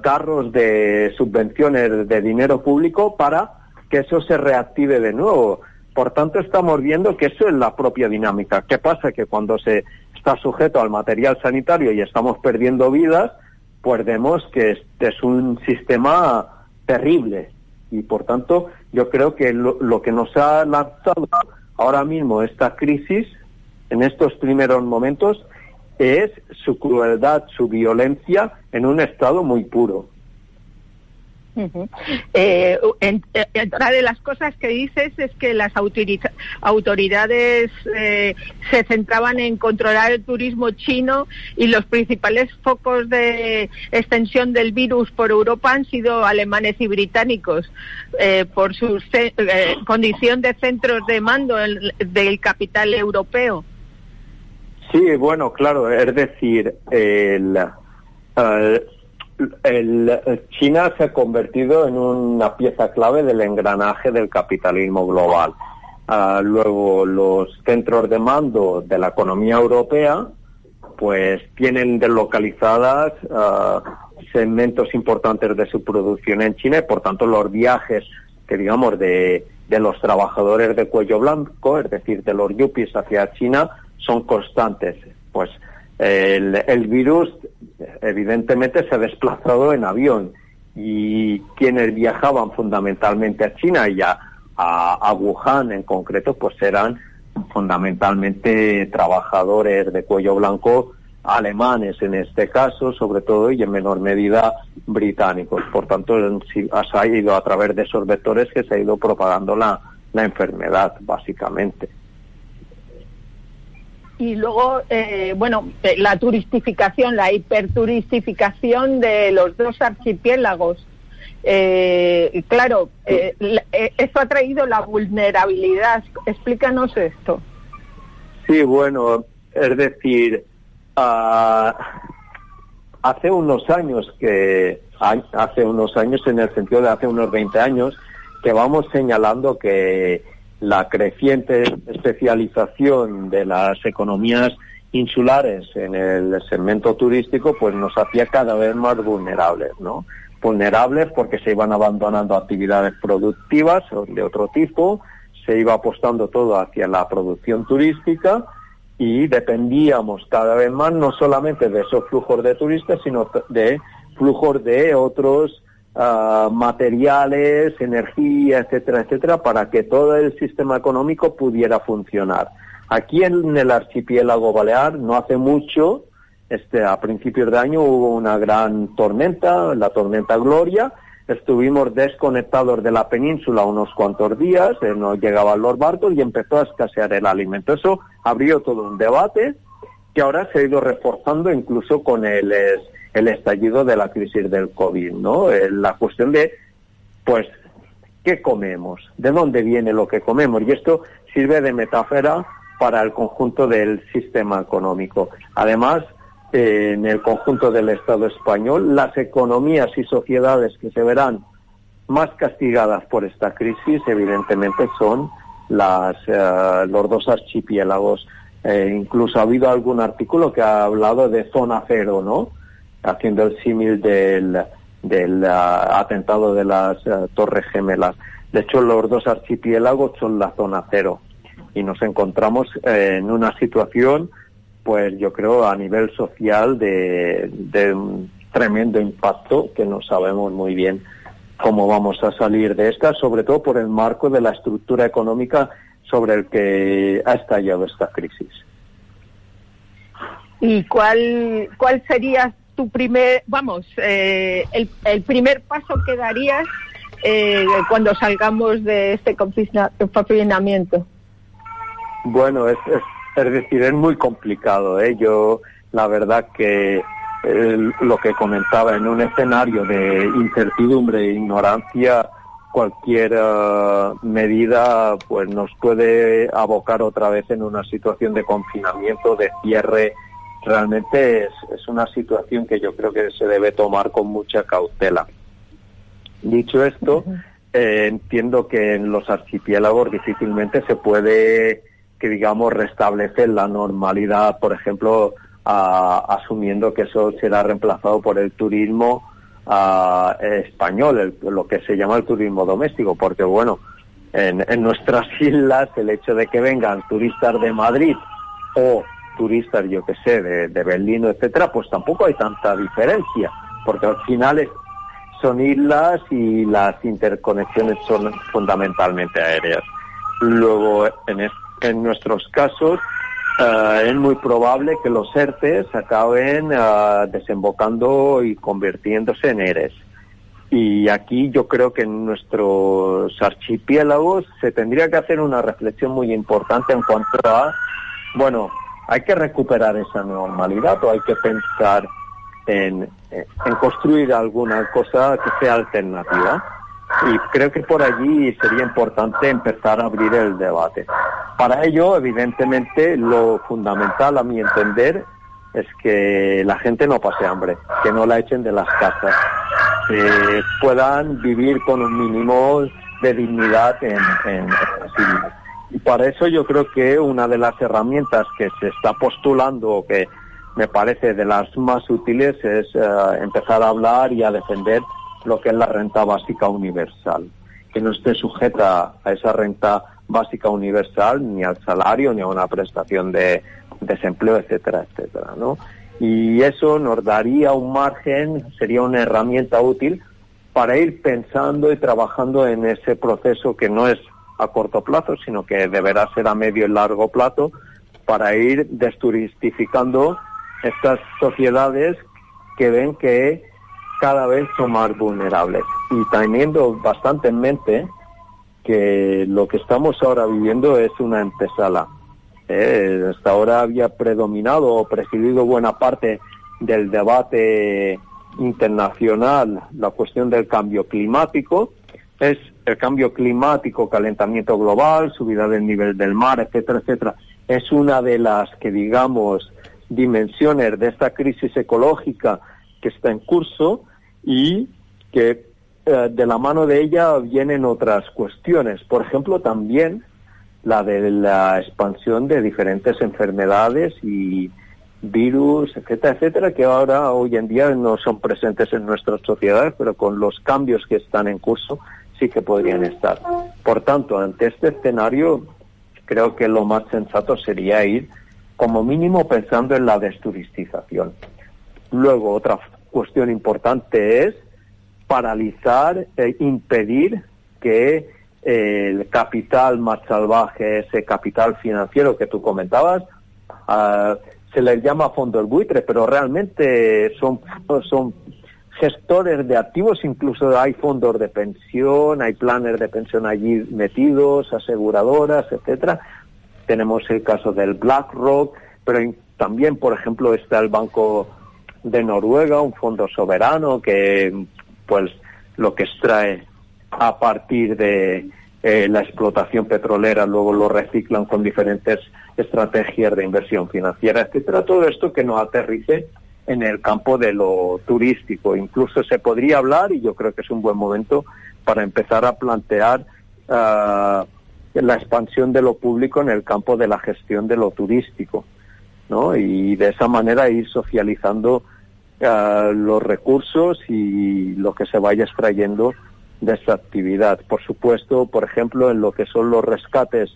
carros de subvenciones de dinero público para que eso se reactive de nuevo. Por tanto, estamos viendo que eso es la propia dinámica. ¿Qué pasa? Que cuando se está sujeto al material sanitario y estamos perdiendo vidas, pues vemos que este es un sistema terrible. Y por tanto, yo creo que lo, lo que nos ha lanzado ahora mismo esta crisis, en estos primeros momentos, es su crueldad, su violencia en un estado muy puro. Eh, eh, otra de las cosas que dices es que las autoridades eh, se centraban en controlar el turismo chino y los principales focos de extensión del virus por Europa han sido alemanes y británicos por su condición de centros de mando del capital europeo. Sí, bueno, claro, es decir, el, el, China se ha convertido en una pieza clave del engranaje del capitalismo global. Ah, luego, los centros de mando de la economía europea, pues tienen deslocalizadas uh, segmentos importantes de su producción en China y, por tanto, los viajes que, digamos, de, de los trabajadores de cuello blanco, es decir, de los yuppies hacia China, son constantes. Pues el, virus evidentemente se ha desplazado en avión y quienes viajaban fundamentalmente a China y a, Wuhan en concreto, pues eran fundamentalmente trabajadores de cuello blanco alemanes en este caso, sobre todo, y en menor medida británicos. Por tanto, ha ido a través de esos vectores que se ha ido propagando la, la enfermedad, básicamente y luego, eh, bueno, eh, la turistificación, la hiperturistificación de los dos archipiélagos. Eh, claro, eh, esto ha traído la vulnerabilidad. Explícanos esto. Sí, bueno, es decir, ah, hace unos años que, hace unos años en el sentido de hace unos 20 años, que vamos señalando que la creciente especialización de las economías insulares en el segmento turístico pues nos hacía cada vez más vulnerables, ¿no? Vulnerables porque se iban abandonando actividades productivas de otro tipo, se iba apostando todo hacia la producción turística y dependíamos cada vez más no solamente de esos flujos de turistas, sino de flujos de otros ah, materiales, energía, etcétera, etcétera, para que todo el sistema económico pudiera funcionar. Aquí en el archipiélago balear, no hace mucho, este, a principios de año hubo una gran tormenta, la tormenta Gloria, estuvimos desconectados de la península unos cuantos días, eh, no llegaban los barcos y empezó a escasear el alimento. Eso abrió todo un debate que ahora se ha ido reforzando incluso con el, el estallido de la crisis del COVID, ¿no? Eh, la cuestión de, pues, ¿qué comemos? ¿De dónde viene lo que comemos? Y esto sirve de metáfora para el conjunto del sistema económico. Además, eh, en el conjunto del Estado español, las economías y sociedades que se verán más castigadas por esta crisis, evidentemente, son las, eh, los dos archipiélagos. Eh, incluso ha habido algún artículo que ha hablado de zona cero, ¿no? Haciendo el símil del, del atentado de las Torres Gemelas. De hecho, los dos archipiélagos son la zona cero y nos encontramos en una situación pues yo creo a nivel social de, tremendo impacto que no sabemos muy bien cómo vamos a salir de esta, sobre todo por el marco de la estructura económica sobre el que ha estallado esta crisis. ¿Y cuál, cuál sería tu primer, vamos, eh, el, primer paso que darías eh, cuando salgamos de este confinamiento? Bueno, es, es decir, es muy complicado. ¿eh? Yo, la verdad que lo que comentaba, en un escenario de incertidumbre e ignorancia, cualquier eh, medida pues nos puede abocar otra vez en una situación de confinamiento, de cierre. Realmente es, es una situación que yo creo que se debe tomar con mucha cautela. Dicho esto, eh, entiendo que en los archipiélagos difícilmente se puede que digamos restablece la normalidad, por ejemplo, asumiendo que eso será reemplazado por el turismo español, lo que se llama el turismo doméstico, porque bueno, en, nuestras islas el hecho de que vengan turistas de Madrid o turistas, yo que sé, de, de Berlín, etcétera, pues tampoco hay tanta diferencia, porque al final son islas y las interconexiones son fundamentalmente aéreas. Luego, en, este en nuestros casos eh, es muy probable que los ERTES acaben eh, desembocando y convirtiéndose en ERES. Y aquí yo creo que en nuestros archipiélagos se tendría que hacer una reflexión muy importante en cuanto a, bueno, hay que recuperar esa normalidad o hay que pensar en, en construir alguna cosa que sea alternativa. Y creo que por allí sería importante empezar a abrir el debate. Para ello, evidentemente, lo fundamental, a mi entender, es que la gente no pase hambre, que no la echen de las casas, que puedan vivir con un mínimo de dignidad en, en, Y para eso yo creo que una de las herramientas que se está postulando, que me parece de las más útiles, es eh, empezar a hablar y a defender lo que es la renta básica universal, que no esté sujeta a esa renta básica universal ni al salario ni a una prestación de desempleo, etcétera, etcétera, ¿no? Y eso nos daría un margen, sería una herramienta útil para ir pensando y trabajando en ese proceso que no es a corto plazo, sino que deberá ser a medio y largo plazo para ir desturistificando estas sociedades que ven que cada vez son más vulnerables. Y teniendo bastante en mente que lo que estamos ahora viviendo es una empezala. Eh, hasta ahora había predominado o presidido buena parte del debate internacional la cuestión del cambio climático. Es el cambio climático, calentamiento global, subida del nivel del mar, etcétera, etcétera. Es una de las que, digamos, dimensiones de esta crisis ecológica que está en curso y que eh, de la mano de ella vienen otras cuestiones. Por ejemplo, también la de la expansión de diferentes enfermedades y virus, etcétera, etcétera, que ahora hoy en día no son presentes en nuestras sociedades, pero con los cambios que están en curso sí que podrían estar. Por tanto, ante este escenario, creo que lo más sensato sería ir como mínimo pensando en la desturistización. Luego, otra cuestión importante es paralizar e impedir que el capital más salvaje, ese capital financiero que tú comentabas, ah, se les llama fondos buitre, pero realmente son, son gestores de activos, incluso hay fondos de pensión, hay planes de pensión allí metidos, aseguradoras, etcétera. Tenemos el caso del BlackRock, pero también, por ejemplo, está el Banco de Noruega, un fondo soberano que, pues, lo que extrae a partir de eh, la explotación petrolera, luego lo reciclan con diferentes estrategias de inversión financiera, etcétera. Todo esto que no aterrice en el campo de lo turístico. Incluso se podría hablar, y yo creo que es un buen momento para empezar a plantear ah, la expansión de lo público en el campo de la gestión de lo turístico, ¿no? Y de esa manera ir socializando ah, los recursos y lo que se vaya extrayendo de esta actividad. Por supuesto, por ejemplo, en lo que son los rescates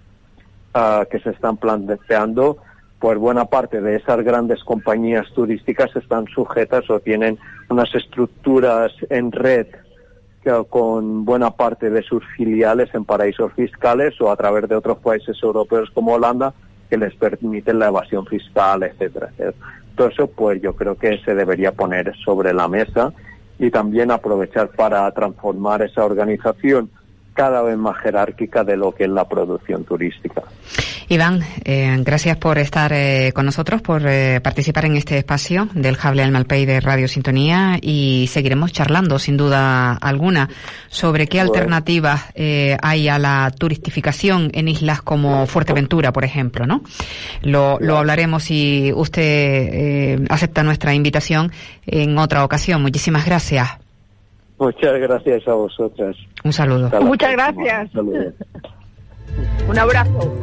ah, que se están planteando, pues buena parte de esas grandes compañías turísticas están sujetas o tienen unas estructuras en red con buena parte de sus filiales en paraísos fiscales o a través de otros países europeos como Holanda que les permiten la evasión fiscal, etcétera, etcétera. Todo eso, pues yo creo que se debería poner sobre la mesa y también aprovechar para transformar esa organización cada vez más jerárquica de lo que es la producción turística. Iván, eh, gracias por estar eh, con nosotros, por eh, participar en este espacio del Hable al Malpey de Radio Sintonía y seguiremos charlando, sin duda alguna, sobre qué alternativas hay a la turistificación en islas como Fuerteventura, por ejemplo, ¿no? Lo, lo hablaremos si usted acepta nuestra invitación en otra ocasión. Muchísimas gracias. Muchas gracias a vosotras. Un saludo. Muchas gracias. Un, Un abrazo.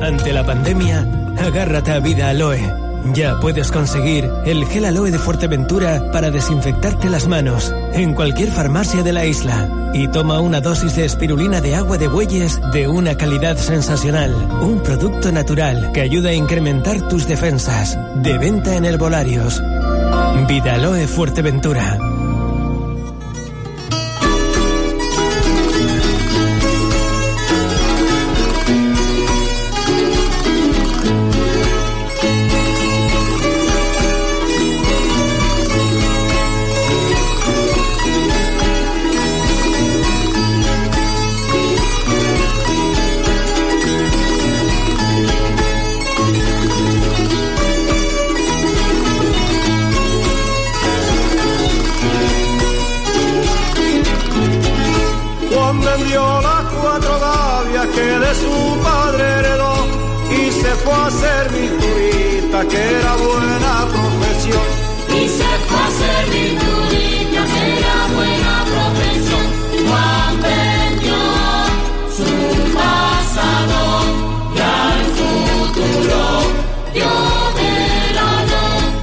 Ante la pandemia, agárrate a Vida Aloe. Ya puedes conseguir el gel aloe de Fuerteventura para desinfectarte las manos en cualquier farmacia de la isla. Y toma una dosis de espirulina de agua de bueyes de una calidad sensacional. Un producto natural que ayuda a incrementar tus defensas. De venta en herbolarios. Vida Aloe Fuerteventura.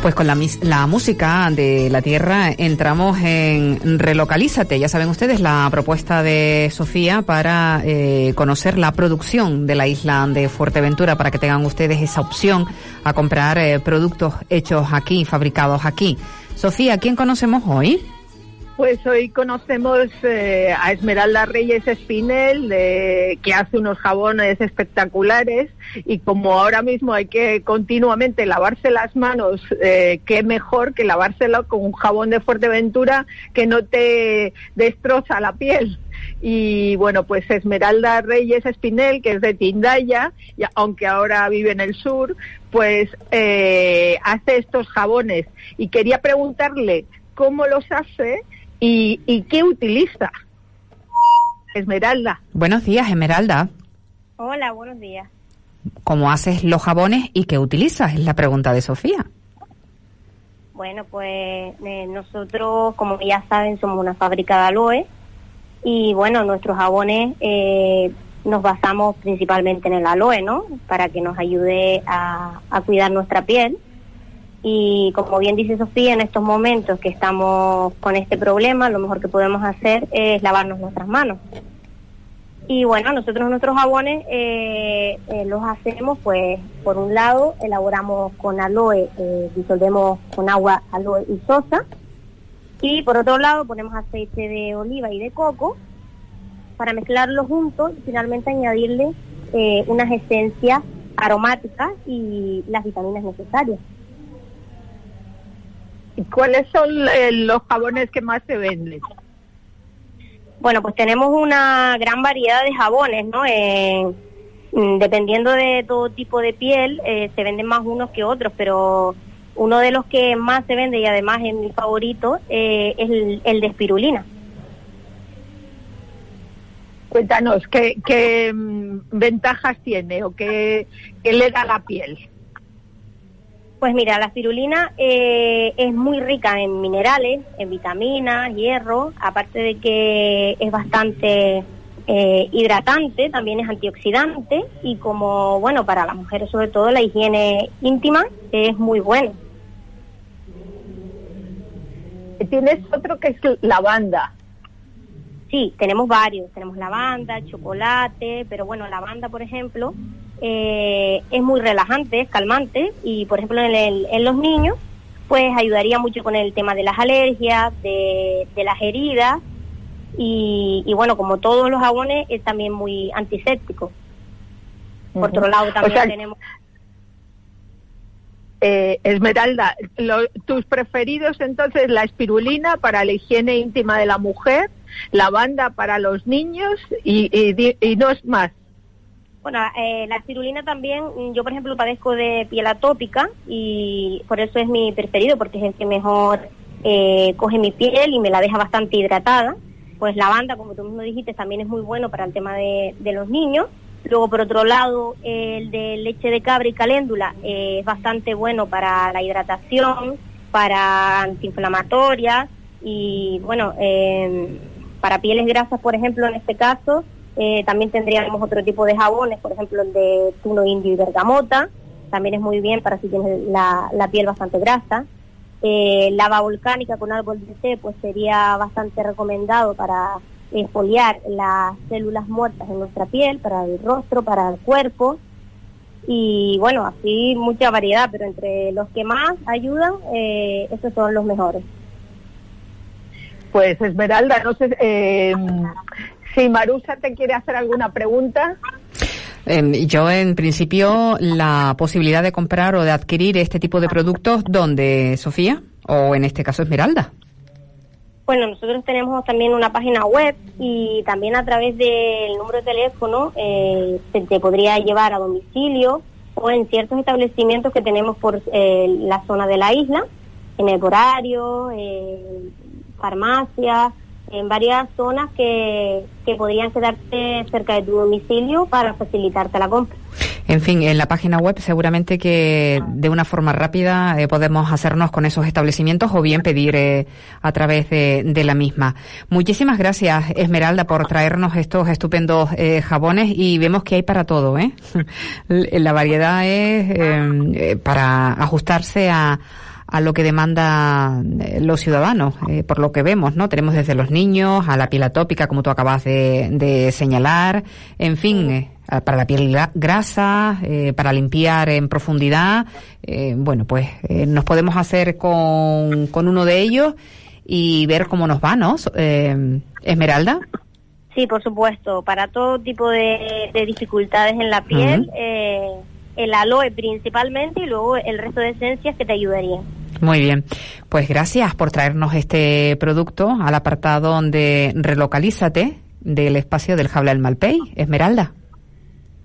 Pues con la, la, música de la tierra entramos en Relocalízate. Ya saben ustedes la propuesta de Sofía para eh, conocer la producción de la isla de Fuerteventura para que tengan ustedes esa opción a comprar eh, productos hechos aquí, fabricados aquí. Sofía, ¿quién conocemos hoy? Pues hoy conocemos eh, a Esmeralda Reyes Espinel, que hace unos jabones espectaculares y como ahora mismo hay que continuamente lavarse las manos, eh, qué mejor que lavárselo con un jabón de Fuerteventura que no te destroza la piel. Y bueno, pues Esmeralda Reyes Espinel, que es de Tindaya, aunque ahora vive en el sur, pues eh, hace estos jabones. Y quería preguntarle cómo los hace ¿Y, qué utiliza? Esmeralda. Buenos días, Esmeralda. Hola, buenos días. ¿Cómo haces los jabones y qué utilizas? Es la pregunta de Sofía. Bueno, pues eh, nosotros, como ya saben, somos una fábrica de aloe y bueno, nuestros jabones eh, nos basamos principalmente en el aloe, ¿no? Para que nos ayude a cuidar nuestra piel y como bien dice Sofía, en estos momentos que estamos con este problema, lo mejor que podemos hacer es lavarnos nuestras manos. Y bueno, nosotros nuestros jabones eh, eh, los hacemos, pues, por un lado, elaboramos con aloe, eh, disolvemos con agua aloe y sosa. Y por otro lado, ponemos aceite de oliva y de coco para mezclarlo juntos y finalmente añadirle unas esencias aromáticas y las vitaminas necesarias. ¿Y cuáles son eh, los jabones que más se venden? Bueno, pues tenemos una gran variedad de jabones, ¿no? Eh, mm, dependiendo de todo tipo de piel, eh, se venden más unos que otros, pero uno de los que más se vende y además es mi favorito es el, el de espirulina. Cuéntanos, ¿qué, qué mm, ventajas tiene o qué, qué le da a la piel? Pues mira, la espirulina eh, es muy rica en minerales, en vitaminas, hierro, aparte de que es bastante eh, hidratante, también es antioxidante y como, bueno, para las mujeres sobre todo la higiene íntima es muy bueno. Tienes otro que es lavanda. Sí, tenemos varios, tenemos lavanda, chocolate, pero bueno, lavanda, por ejemplo, eh, es muy relajante, es calmante y, por ejemplo, en, el- en los niños, pues ayudaría mucho con el tema de las alergias, de, de las heridas y, y, bueno, como todos los jabones, es también muy antiséptico. Por otro lado, O también sea, tenemos... Eh, Esmeralda, lo- tus preferidos entonces la espirulina para la higiene íntima de la mujer, lavanda para los niños y, y y no es más. Bueno, eh, la espirulina también, mm, yo por ejemplo padezco de piel atópica y por eso es mi preferido, porque es el que mejor eh, coge mi piel y me la deja bastante hidratada. Pues lavanda, como tú mismo dijiste, también es muy bueno para el tema de, de los niños. Luego, por otro lado, el de leche de cabra y caléndula eh, es bastante bueno para la hidratación, para antiinflamatorias y, bueno, eh, para pieles grasas, por ejemplo, en este caso, eh, también tendríamos otro tipo de jabones, por ejemplo, el de tuno indio y bergamota. También es muy bien para si tienes la, la piel bastante grasa. Eh, lava volcánica con árbol de té, pues sería bastante recomendado para exfoliar las células muertas en nuestra piel, para el rostro, para el cuerpo. Y bueno, así mucha variedad, pero entre los que más ayudan, eh, esos son los mejores. Pues Esmeralda, no sé eh, si Marusa te quiere hacer alguna pregunta. Em, yo, en principio, la posibilidad de comprar o de adquirir este tipo de productos, ¿dónde, Sofía? O en este caso, Esmeralda. Bueno, nosotros tenemos también una página web y también a través del número de teléfono eh, se te podría llevar a domicilio o en ciertos establecimientos que tenemos por eh, la zona de la isla, en el horario, eh, farmacias, en varias zonas que, que podrían quedarte cerca de tu domicilio para facilitarte la compra. En fin, en la página web seguramente que de una forma rápida eh, podemos hacernos con esos establecimientos o bien pedir eh, a través de, de la misma. Muchísimas gracias, Esmeralda, por traernos estos estupendos eh, jabones y vemos que hay para todo, ¿eh? La variedad es eh, eh, para ajustarse a a lo que demandan eh, los ciudadanos, eh, por lo que vemos, ¿no? Tenemos desde los niños a la piel atópica, como tú acabas de, de señalar, en fin, eh, para la piel gra- grasa, eh, para limpiar en profundidad. eh, bueno, pues nos podemos hacer con, con uno de ellos y ver cómo nos va, ¿no? Esmeralda. Sí, por supuesto, para todo tipo de, de dificultades en la piel, eh, el aloe principalmente y luego el resto de esencias que te ayudarían. Muy bien, pues gracias por traernos este producto al apartado de Relocalízate del espacio del Jabla del Malpey. Esmeralda,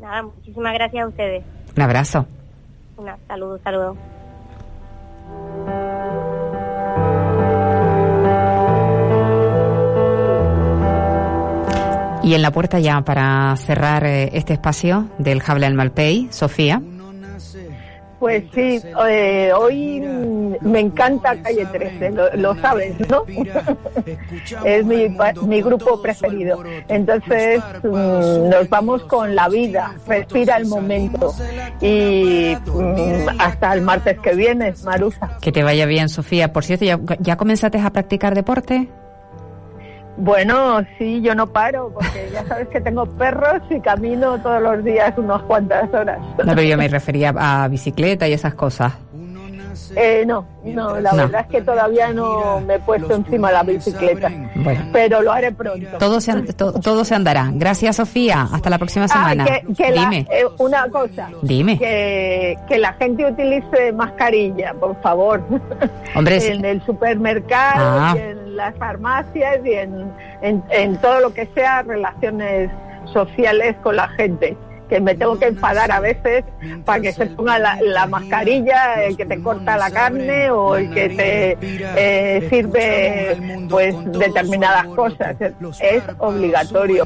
Nada, muchísimas gracias a ustedes. un abrazo. Una, saludos, saludos. Y en la puerta ya para cerrar eh, este espacio del Jabla del Malpey, Sofía. Pues sí, eh, hoy me encanta Calle 13, lo, lo sabes, ¿no? es mi, mi grupo preferido. Entonces mm, nos vamos con la vida, respira el momento. Y mm, hasta el martes que viene, Marusa. Que te vaya bien, Sofía. Por cierto, ¿ya, ya comenzaste a practicar deporte? Bueno, sí, yo no paro, porque ya sabes que tengo perros y camino todos los días unas cuantas horas. No, pero yo me refería a bicicleta y esas cosas. Eh, no, no, la No. verdad es que todavía no me he puesto encima la bicicleta, Bueno. pero lo haré pronto. Todo se, to- todo se andará. Gracias, Sofía. Hasta la próxima Ah, semana. que, que la- Dime. eh, una cosa. Dime. Que, que la gente utilice mascarilla, por favor. Hombre, en el supermercado Ah. y en las farmacias y en, en, en todo lo que sea relaciones sociales con la gente. Que me tengo que enfadar a veces para que se ponga la, la mascarilla, el que te corta la carne o el que te eh, sirve pues determinadas cosas. Es obligatorio.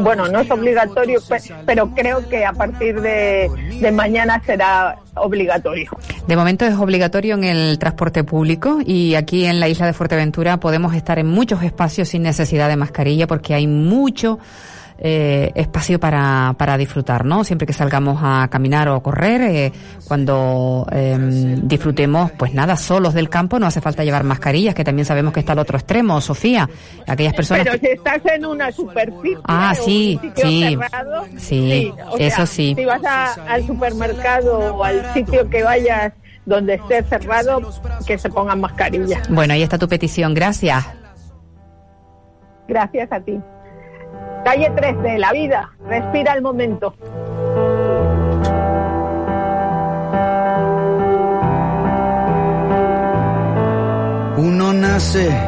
Bueno, no es obligatorio, pe- pero creo que a partir de, de mañana será obligatorio. De momento es obligatorio en el transporte público y aquí en la isla de Fuerteventura podemos estar en muchos espacios sin necesidad de mascarilla porque hay mucho eh, espacio para, para disfrutar, ¿no? Siempre que salgamos a caminar o a correr, eh, cuando eh, disfrutemos, pues nada, solos del campo, no hace falta llevar mascarillas, que también sabemos que está al otro extremo, Sofía. Aquellas personas Pero que- si estás en una superficie Ah, o sí, un sí, cerrado, sí, o eso sea, sí. Si vas a- al supermercado o al sitio que vayas donde esté cerrado, que se pongan mascarilla. Bueno, ahí está tu petición, gracias. Gracias a ti. Calle 13, la vida, respira el momento. Uno nace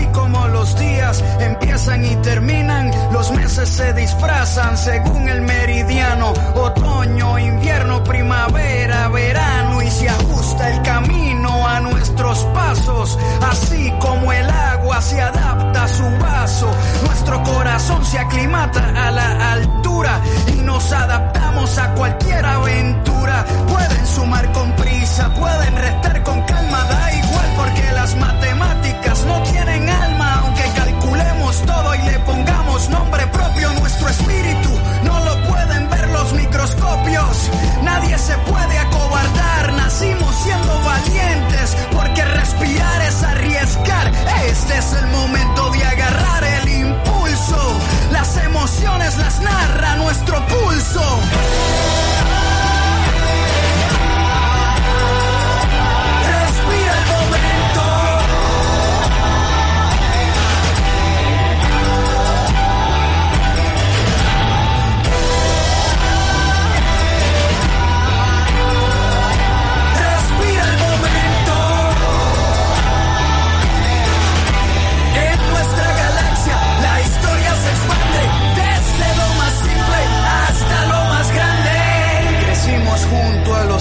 como los días empiezan y terminan, los meses se disfrazan según el meridiano, otoño, invierno, primavera, verano y se ajusta el camino a nuestros pasos, así como el agua se adapta a su vaso, nuestro corazón se aclimata a la altura y nos adaptamos a cualquier aventura, pueden sumar con prisa, pueden restar con calma, da igual porque las matemáticas no tienen alma, aunque calculemos todo y le pongamos nombre propio, nuestro espíritu no lo pueden ver los microscopios, nadie se puede acobardar, nacimos siendo valientes, porque respirar es arriesgar, este es el momento de agarrar el impulso, las emociones las narra nuestro pulso.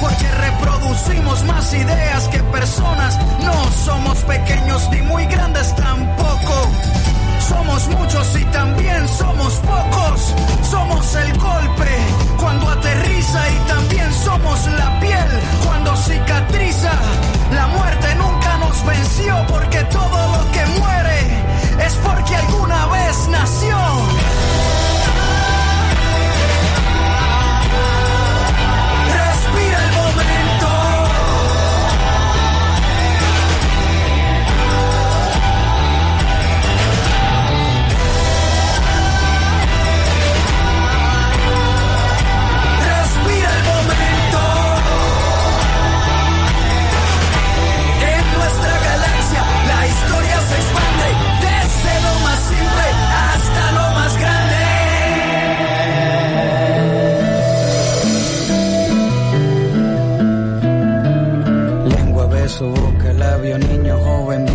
porque reproducimos más ideas que personas. No somos pequeños ni muy grandes tampoco. Somos muchos y también somos pocos. Somos el golpe cuando aterriza y también somos la piel cuando cicatriza. La muerte nunca nos venció porque todo lo que muere es porque alguna vez nació.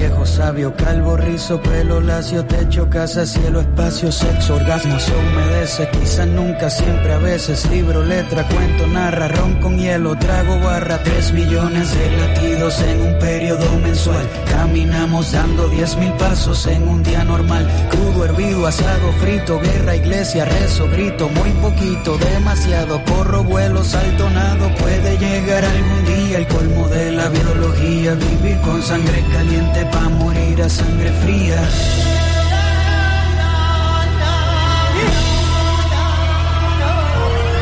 Rubio, calvo, rizo, pelo, lacio, techo, casa, cielo, espacio, sexo, orgasmo, se humedece, quizás nunca, siempre, a veces, libro, letra, cuento, narra, ron con hielo, trago, barra, tres millones de latidos en un periodo mensual, caminamos dando diez mil pasos en un día normal, crudo, hervido, asado, frito, guerra, iglesia, rezo, grito, muy poquito, demasiado, corro, vuelo, salto, nado, puede llegar algún día el colmo de la biología, vivir con sangre caliente pa' morir a sangre fría.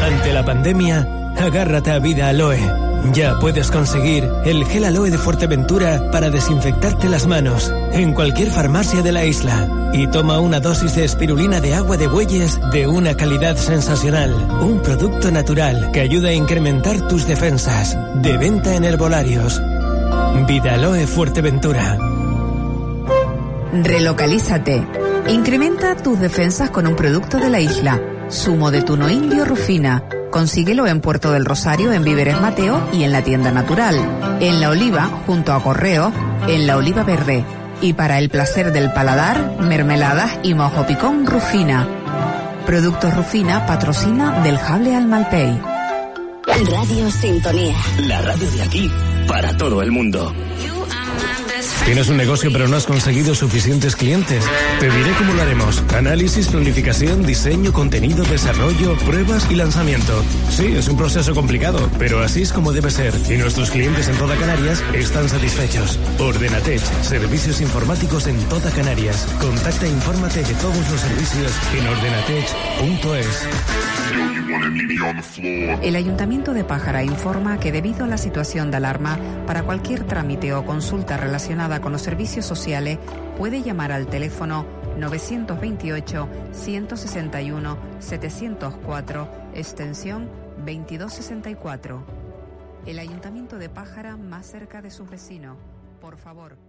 Ante la pandemia, agárrate a Vida Aloe. Ya puedes conseguir el gel aloe de Fuerteventura para desinfectarte las manos en cualquier farmacia de la isla. Y toma una dosis de espirulina de agua de bueyes de una calidad sensacional. Un producto natural que ayuda a incrementar tus defensas. De venta en herbolarios. Vida Aloe Fuerteventura. Relocalízate. Incrementa tus defensas con un producto de la isla. Zumo de tuno indio Rufina. Consíguelo en Puerto del Rosario, en Víveres Mateo y en la tienda natural. En La Oliva, junto a Correo, en La Oliva Verde. Y para el placer del paladar, mermeladas y mojo picón Rufina. Productos Rufina patrocina del Jable al Malpey. Radio Sintonía. La radio de aquí para todo el mundo. ¿Tienes un negocio pero no has conseguido suficientes clientes? Te diré cómo lo haremos. Análisis, planificación, diseño, contenido, desarrollo, pruebas y lanzamiento. Sí, es un proceso complicado, pero así es como debe ser. Y nuestros clientes en toda Canarias están satisfechos. Ordenatech, servicios informáticos en toda Canarias. Contacta e infórmate de todos los servicios en ordenatech.es. El Ayuntamiento de Pájara informa que debido a la situación de alarma, para cualquier trámite o consulta relacionada con los servicios sociales, puede llamar al teléfono 928-161-704, extensión 2264. El Ayuntamiento de Pájara más cerca de sus vecinos. Por favor.